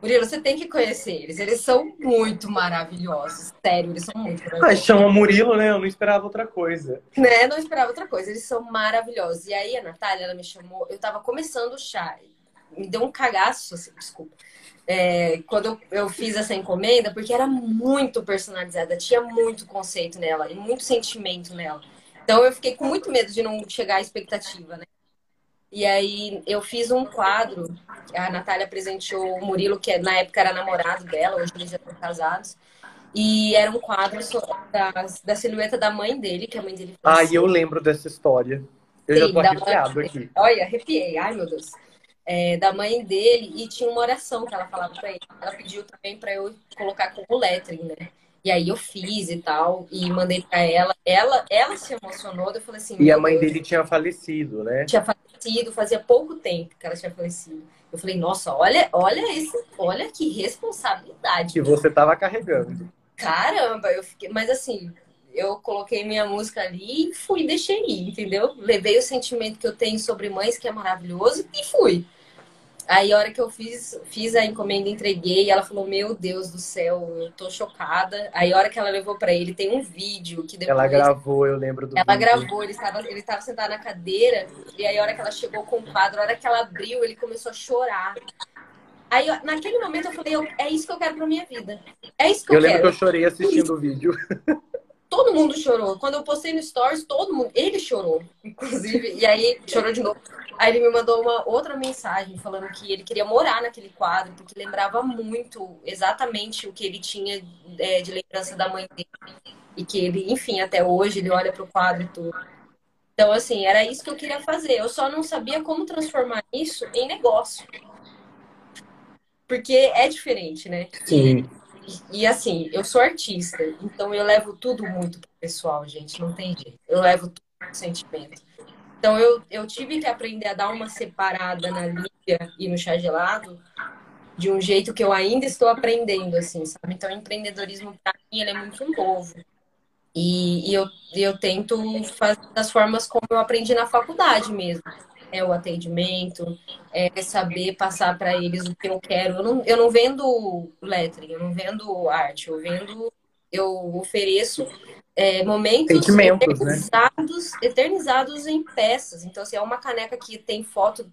Murilo, você tem que conhecer eles. Eles são muito maravilhosos. Sério, eles são muito maravilhosos. Ah, chama Murilo, né? Eu não esperava outra coisa. Né? Não esperava outra coisa. Eles são maravilhosos. E aí, a Natália, ela me chamou. Eu tava começando o chá. Me deu um cagaço, assim, desculpa é, quando eu, fiz essa encomenda, porque era muito personalizada, tinha muito conceito nela e muito sentimento nela. Então eu fiquei com muito medo de não chegar à expectativa, né? E aí eu fiz um quadro, a Natália presenteou o Murilo, que na época era namorado dela, hoje eles já estão casados. E era um quadro da, da silhueta da mãe dele, que a mãe dele Ah, e eu lembro dessa história. Eu Sim, já tô arrepiado aqui. Olha, arrepiei. Ai, meu Deus é, da mãe dele e tinha uma oração que ela falava para ele. Ela pediu também para eu colocar como lettering, né? E aí eu fiz e tal, e mandei para ela. Ela ela se emocionou, eu falei assim... E a mãe Deus, dele tinha falecido, né? Tinha falecido, fazia pouco tempo que ela tinha falecido. Eu falei, nossa, olha, olha isso, olha que responsabilidade. Que você tava carregando. Caramba, eu fiquei... Mas assim, eu coloquei minha música ali e fui, deixei ir, entendeu? Levei o sentimento que eu tenho sobre mães, que é maravilhoso, e fui. Aí a hora que eu fiz, fiz a encomenda, entreguei, ela falou: Meu Deus do céu, eu tô chocada. Aí a hora que ela levou para ele, tem um vídeo que depois. Ela gravou, eu lembro do Ela vídeo. gravou, ele estava ele estava sentado na cadeira, e aí a hora que ela chegou com o quadro, a hora que ela abriu, ele começou a chorar. Aí, naquele momento, eu falei: É isso que eu quero pra minha vida. É isso que eu, eu quero. Eu lembro que eu chorei assistindo o vídeo. todo mundo chorou. Quando eu postei no Stories, todo mundo. Ele chorou, inclusive. E aí, chorou de novo. Aí ele me mandou uma outra mensagem falando que ele queria morar naquele quadro, porque lembrava muito exatamente o que ele tinha é, de lembrança da mãe dele. E que ele, enfim, até hoje ele olha pro quadro e tudo. Então, assim, era isso que eu queria fazer. Eu só não sabia como transformar isso em negócio. Porque é diferente, né? Sim. E, assim, eu sou artista, então eu levo tudo muito pro pessoal, gente, não tem jeito. Eu levo tudo pro sentimento. Então eu, eu tive que aprender a dar uma separada na liga e no chá gelado de um jeito que eu ainda estou aprendendo, assim, sabe? Então, o empreendedorismo, para mim, ele é muito novo. E, e eu, eu tento fazer das formas como eu aprendi na faculdade mesmo é o atendimento, é saber passar para eles o que eu quero. Eu não, eu não vendo lettering, eu não vendo arte, eu vendo, eu ofereço é, momentos né? eternizados, né? eternizados em peças. Então, assim, é uma caneca que tem foto.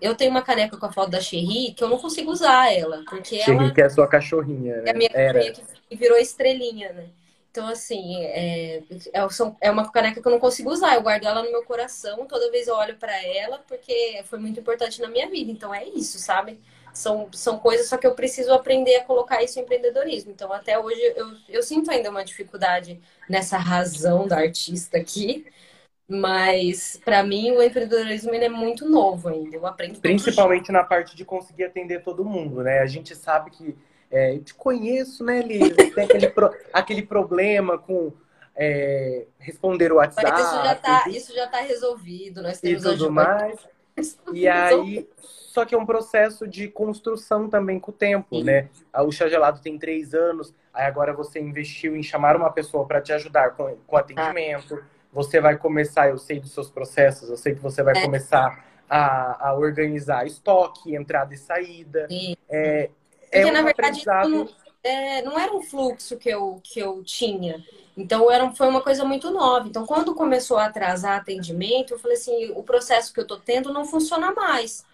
Eu tenho uma caneca com a foto da Cherry que eu não consigo usar ela, porque Cherry ela que é a sua cachorrinha, né? É a minha cachorrinha que virou estrelinha, né? Então, assim, é, é, é uma caneca que eu não consigo usar. Eu guardo ela no meu coração. Toda vez eu olho para ela, porque foi muito importante na minha vida. Então, é isso, sabe? São, são coisas, só que eu preciso aprender a colocar isso em empreendedorismo. Então, até hoje, eu, eu sinto ainda uma dificuldade nessa razão da artista aqui. Mas, para mim, o empreendedorismo ele é muito novo ainda. Eu aprendo Principalmente na parte de conseguir atender todo mundo, né? A gente sabe que é, eu te conheço, né, Liz? Tem aquele, pro, aquele problema com é, responder o WhatsApp. Mas isso já está isso já tá resolvido. Nós temos e tudo mais. E aí, só que é um processo de construção também com o tempo, Sim. né? O Chá Gelado tem três anos, aí agora você investiu em chamar uma pessoa para te ajudar com, com atendimento. Ah. você vai começar, eu sei dos seus processos, eu sei que você vai é. começar a, a, organizar estoque, entrada e saída. É, é Porque, um na verdade, não, é, não era um fluxo que eu, que eu tinha. Então, era, foi uma coisa muito nova. Então, quando começou a atrasar atendimento, eu falei assim, o processo que eu tô tendo não funciona mais.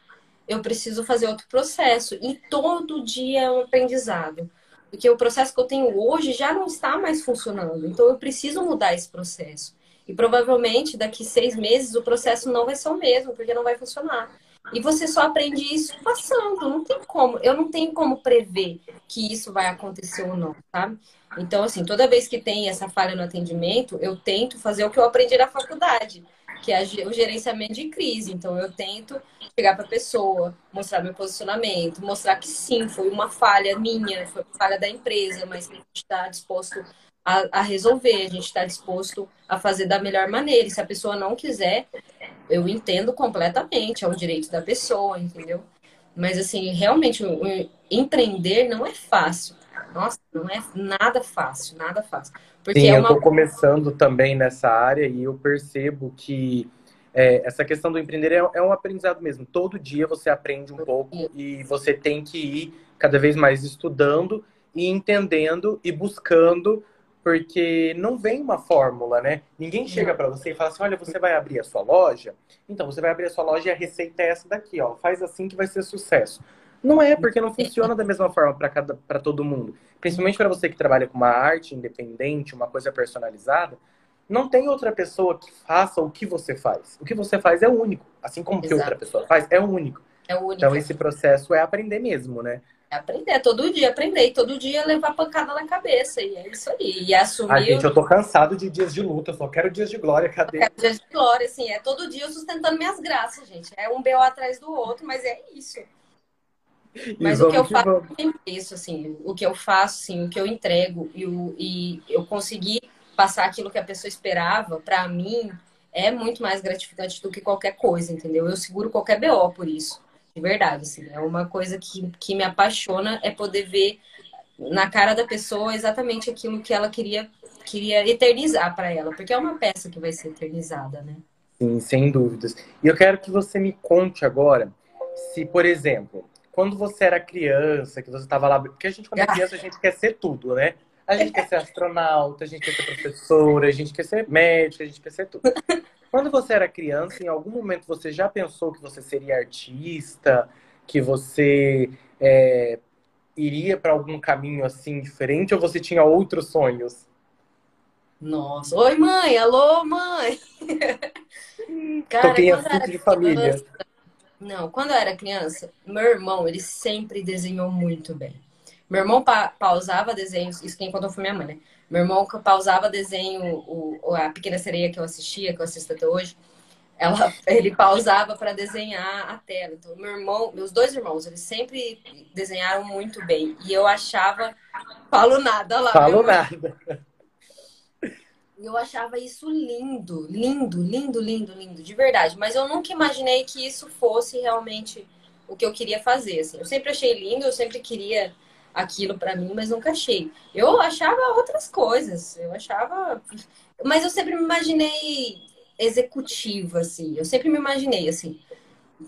Eu preciso fazer outro processo. E todo dia é um aprendizado. Porque o processo que eu tenho hoje já não está mais funcionando. Então, eu preciso mudar esse processo. E provavelmente daqui seis meses o processo não vai ser o mesmo, porque não vai funcionar. E você só aprende isso passando, não tem como. Eu não tenho como prever que isso vai acontecer ou não, sabe? Então, assim, toda vez que tem essa falha no atendimento, eu tento fazer o que eu aprendi na faculdade, que é o gerenciamento de crise. Então, eu tento chegar para a pessoa, mostrar meu posicionamento, mostrar que sim, foi uma falha minha, foi uma falha da empresa, mas que a gente está disposto a, a resolver, a gente está disposto a fazer da melhor maneira. E se a pessoa não quiser, eu entendo completamente, é o direito da pessoa, entendeu? Mas, assim, realmente, empreender não é fácil. Nossa, não é nada fácil, nada fácil. Porque Sim, é uma... eu estou começando também nessa área e eu percebo que é, essa questão do empreender é, é, um aprendizado mesmo. Todo dia você aprende um pouco e você tem que ir cada vez mais estudando e entendendo e buscando porque não vem uma fórmula, né? Ninguém chega para você e fala assim: olha, você vai abrir a sua loja, então você vai abrir a sua loja e a receita é essa daqui, ó. Faz assim que vai ser sucesso. Não é, porque não funciona da mesma forma para todo mundo. Principalmente para você que trabalha com uma arte independente, uma coisa personalizada, não tem outra pessoa que faça o que você faz. O que você faz é único, assim como Exato. que outra pessoa faz é único. É único. Então esse processo é aprender mesmo, né? Aprender, todo dia aprender, e todo dia levar pancada na cabeça, e é isso aí. E assumir. Ai, gente, eu tô cansado de dias de luta, eu só quero dias de glória, cadê? Eu quero dias de glória, assim, é todo dia eu sustentando minhas graças, gente. É um BO atrás do outro, mas é isso. Mas o que eu faço é isso, assim, o que eu faço, assim, o que eu entrego e, o, e eu consegui passar aquilo que a pessoa esperava, para mim, é muito mais gratificante do que qualquer coisa, entendeu? Eu seguro qualquer BO por isso. De verdade, assim. É uma coisa que, que me apaixona é poder ver na cara da pessoa exatamente aquilo que ela queria, queria eternizar para ela. Porque é uma peça que vai ser eternizada, né? Sim, sem dúvidas. E eu quero que você me conte agora se, por exemplo, quando você era criança, que você estava lá. Porque a gente, quando é criança, a gente quer ser tudo, né? A gente quer ser astronauta, a gente quer ser professora, a gente quer ser médica, a gente quer ser tudo. Quando você era criança, em algum momento você já pensou que você seria artista, que você é, iria para algum caminho assim diferente, ou você tinha outros sonhos? Nossa, oi mãe, alô mãe. Cara, Tô tem assunto de família. Criança, não, quando eu era criança, meu irmão, ele sempre desenhou muito bem. Meu irmão pa pausava desenhos, isso quem contou foi minha mãe, né? Meu irmão pausava desenho, o, a Pequena Sereia que eu assistia, que eu assisto até hoje, ela, ele pausava para desenhar a tela. Então, meu irmão, meus dois irmãos, eles sempre desenharam muito bem. E eu achava. Falo nada lá. Falo nada. Eu achava isso lindo, lindo, lindo, lindo, lindo, de verdade. Mas eu nunca imaginei que isso fosse realmente o que eu queria fazer. Assim. Eu sempre achei lindo, eu sempre queria aquilo para mim, mas nunca achei. Eu achava outras coisas, eu achava. Mas eu sempre me imaginei executiva, assim. Eu sempre me imaginei, assim,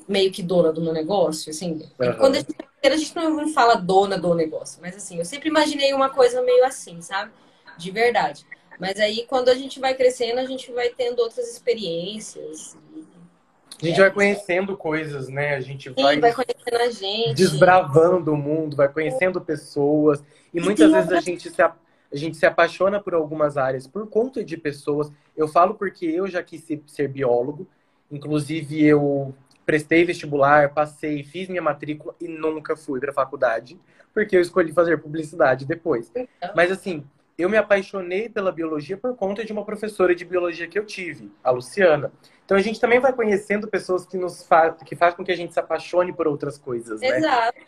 meio que dona do meu negócio, assim. Uhum. Quando a gente, a gente não fala dona do negócio, mas assim, eu sempre imaginei uma coisa meio assim, sabe? De verdade. Mas aí, quando a gente vai crescendo, a gente vai tendo outras experiências. A gente vai conhecendo coisas, né? A gente vai, Sim, vai conhecendo a gente. Desbravando o mundo, vai conhecendo pessoas. E muitas vezes a gente, se, a, gente se apaixona por algumas áreas por conta de pessoas. Eu falo porque eu já quis ser biólogo. Inclusive, eu prestei vestibular, passei, fiz minha matrícula e nunca fui para faculdade, porque eu escolhi fazer publicidade depois. Então. Mas assim, eu me apaixonei pela biologia por conta de uma professora de biologia que eu tive, a Luciana. Então a gente também vai conhecendo pessoas que nos faz, que faz com que a gente se apaixone por outras coisas, né? Exato.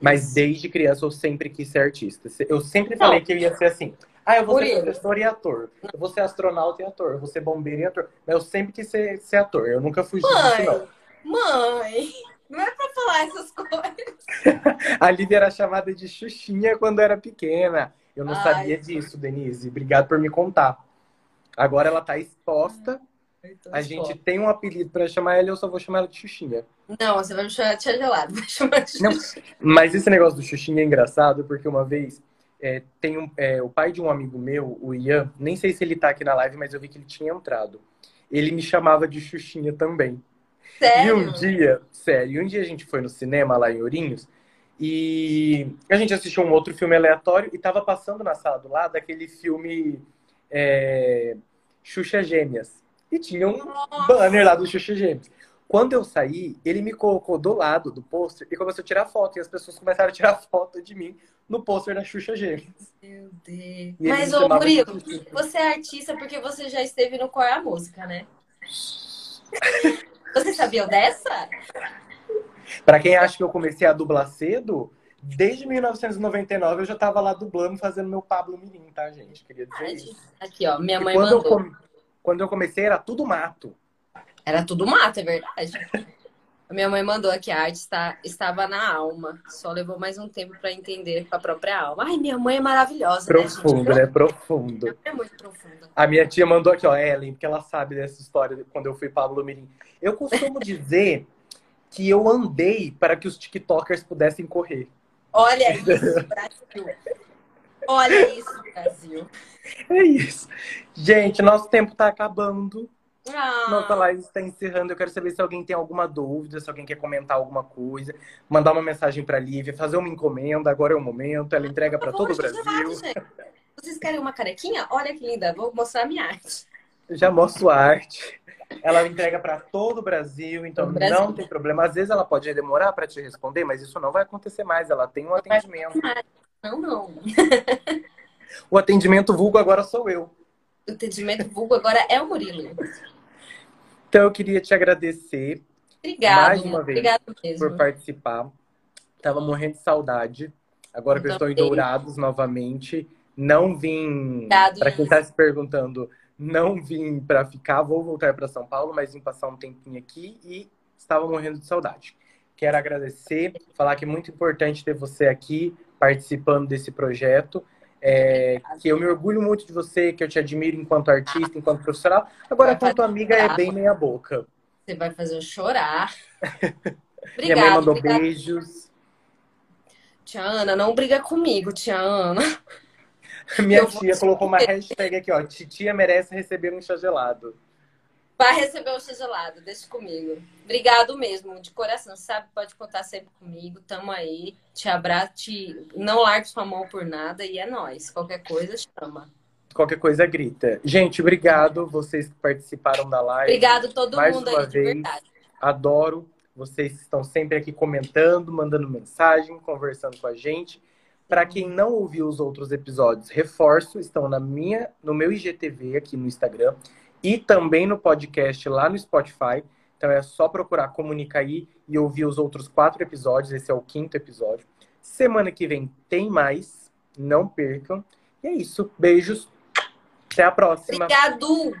Mas desde criança eu sempre quis ser artista. Eu sempre falei Não. que eu ia ser assim. Ah, eu vou por ser isso. professor e ator. Eu vou ser astronauta e ator. Eu vou ser bombeiro e ator. Mas eu sempre quis ser, ser ator. Eu nunca fugi disso, não. Mãe, não é pra falar essas coisas. a Lívia era chamada de Xuxinha quando era pequena. Eu não Ai, sabia disso, Denise. Obrigado por me contar. Agora ela tá exposta. A gente tem um apelido pra chamar ela e eu só vou chamar ela de Xuxinha. Não, você vai me chamar de tia gelado. Vai chamar de Não, mas esse negócio do Xuxinha é engraçado, porque uma vez é, tem um, é, o pai de um amigo meu, o Ian, nem sei se ele tá aqui na live, mas eu vi que ele tinha entrado. Ele me chamava de Xuxinha também. Sério? E um dia, sério, um dia a gente foi no cinema lá em Ourinhos e a gente assistiu um outro filme aleatório e tava passando na sala do lado aquele filme é, Xuxa Gêmeas. E tinha um Nossa. banner lá do Xuxa Gêmeas. Quando eu saí, ele me colocou do lado do pôster e começou a tirar foto. E as pessoas começaram a tirar foto de mim no pôster da Xuxa Gêmeas. Meu Deus. Mas, ô de Murilo, você é artista porque você já esteve no Qual é a Música, né? Você sabia dessa? Pra quem acha que eu comecei a dublar cedo, desde 1999 eu já tava lá dublando, fazendo meu Pablo Mirim, tá, gente? Queria dizer isso. Aqui, ó, minha mãe quando, eu mandou. come- quando eu comecei era tudo mato. Era tudo mato, é verdade. Minha mãe mandou aqui, a arte está, estava na alma. Só levou mais um tempo para entender com a própria alma. Ai, minha mãe é maravilhosa, Profundo, né, né? gente? Profundo. É muito profunda. A minha tia mandou aqui, ó, Ellen, porque ela sabe dessa história de quando eu fui Pablo Mirim. Eu costumo dizer que eu andei para que os TikTokers pudessem correr. Olha isso, Brasil. Olha isso, Brasil. É isso. Gente, nosso tempo tá acabando. Ah, Nossa live está encerrando. Eu quero saber se alguém tem alguma dúvida, se alguém quer comentar alguma coisa, mandar uma mensagem para Lívia, fazer uma encomenda. Agora é o momento. Ela entrega para todo o Brasil. Vocês querem uma carequinha? Olha que linda. Vou mostrar a minha arte. Eu já mostro a arte. Ela entrega para todo o Brasil, então o Brasil. não tem problema. Às vezes ela pode demorar para te responder, mas isso não vai acontecer mais. Ela tem um atendimento. Não, não. O atendimento vulgo agora sou eu. O atendimento vulgo agora é o Murilo. Então eu queria te agradecer Obrigado. Mais uma vez, por participar. Tava morrendo de saudade. Agora que eu estou em. Dourados novamente, não vim. Para quem está se perguntando, não vim para ficar, vou voltar para São Paulo, mas vim passar um tempinho aqui e estava morrendo de saudade. Quero agradecer, falar que é muito importante ter você aqui participando desse projeto. é, que eu me orgulho muito de você, que eu te admiro enquanto artista, enquanto profissional. Agora, Vai quanto amiga, é bem meia boca. Você vai fazer eu chorar. Minha mãe mandou obrigado. beijos. Tia Ana, não briga comigo, tia Ana. Minha tia colocou uma hashtag aqui, ó. Titia merece receber um chá gelado. Vai receber o seu gelado, deixa comigo. Obrigado mesmo, de coração, sabe? Pode contar sempre comigo, tamo aí. Te abraço, te... não largue sua mão por nada e é nóis. Qualquer coisa, chama. Qualquer coisa grita. Gente, obrigado vocês que participaram da live. Obrigado todo Mais mundo uma aí, de vez. verdade. Adoro. Vocês estão sempre aqui comentando, mandando mensagem, conversando com a gente. Para quem não ouviu os outros episódios, reforço, estão na minha, no meu IGTV aqui no Instagram e também no podcast lá no Spotify. Então é só procurar Comunica aí e ouvir os outros quatro episódios. Esse é o quinto episódio. Semana que vem tem mais. Não percam. E é isso. Beijos. Até a próxima. Obrigado!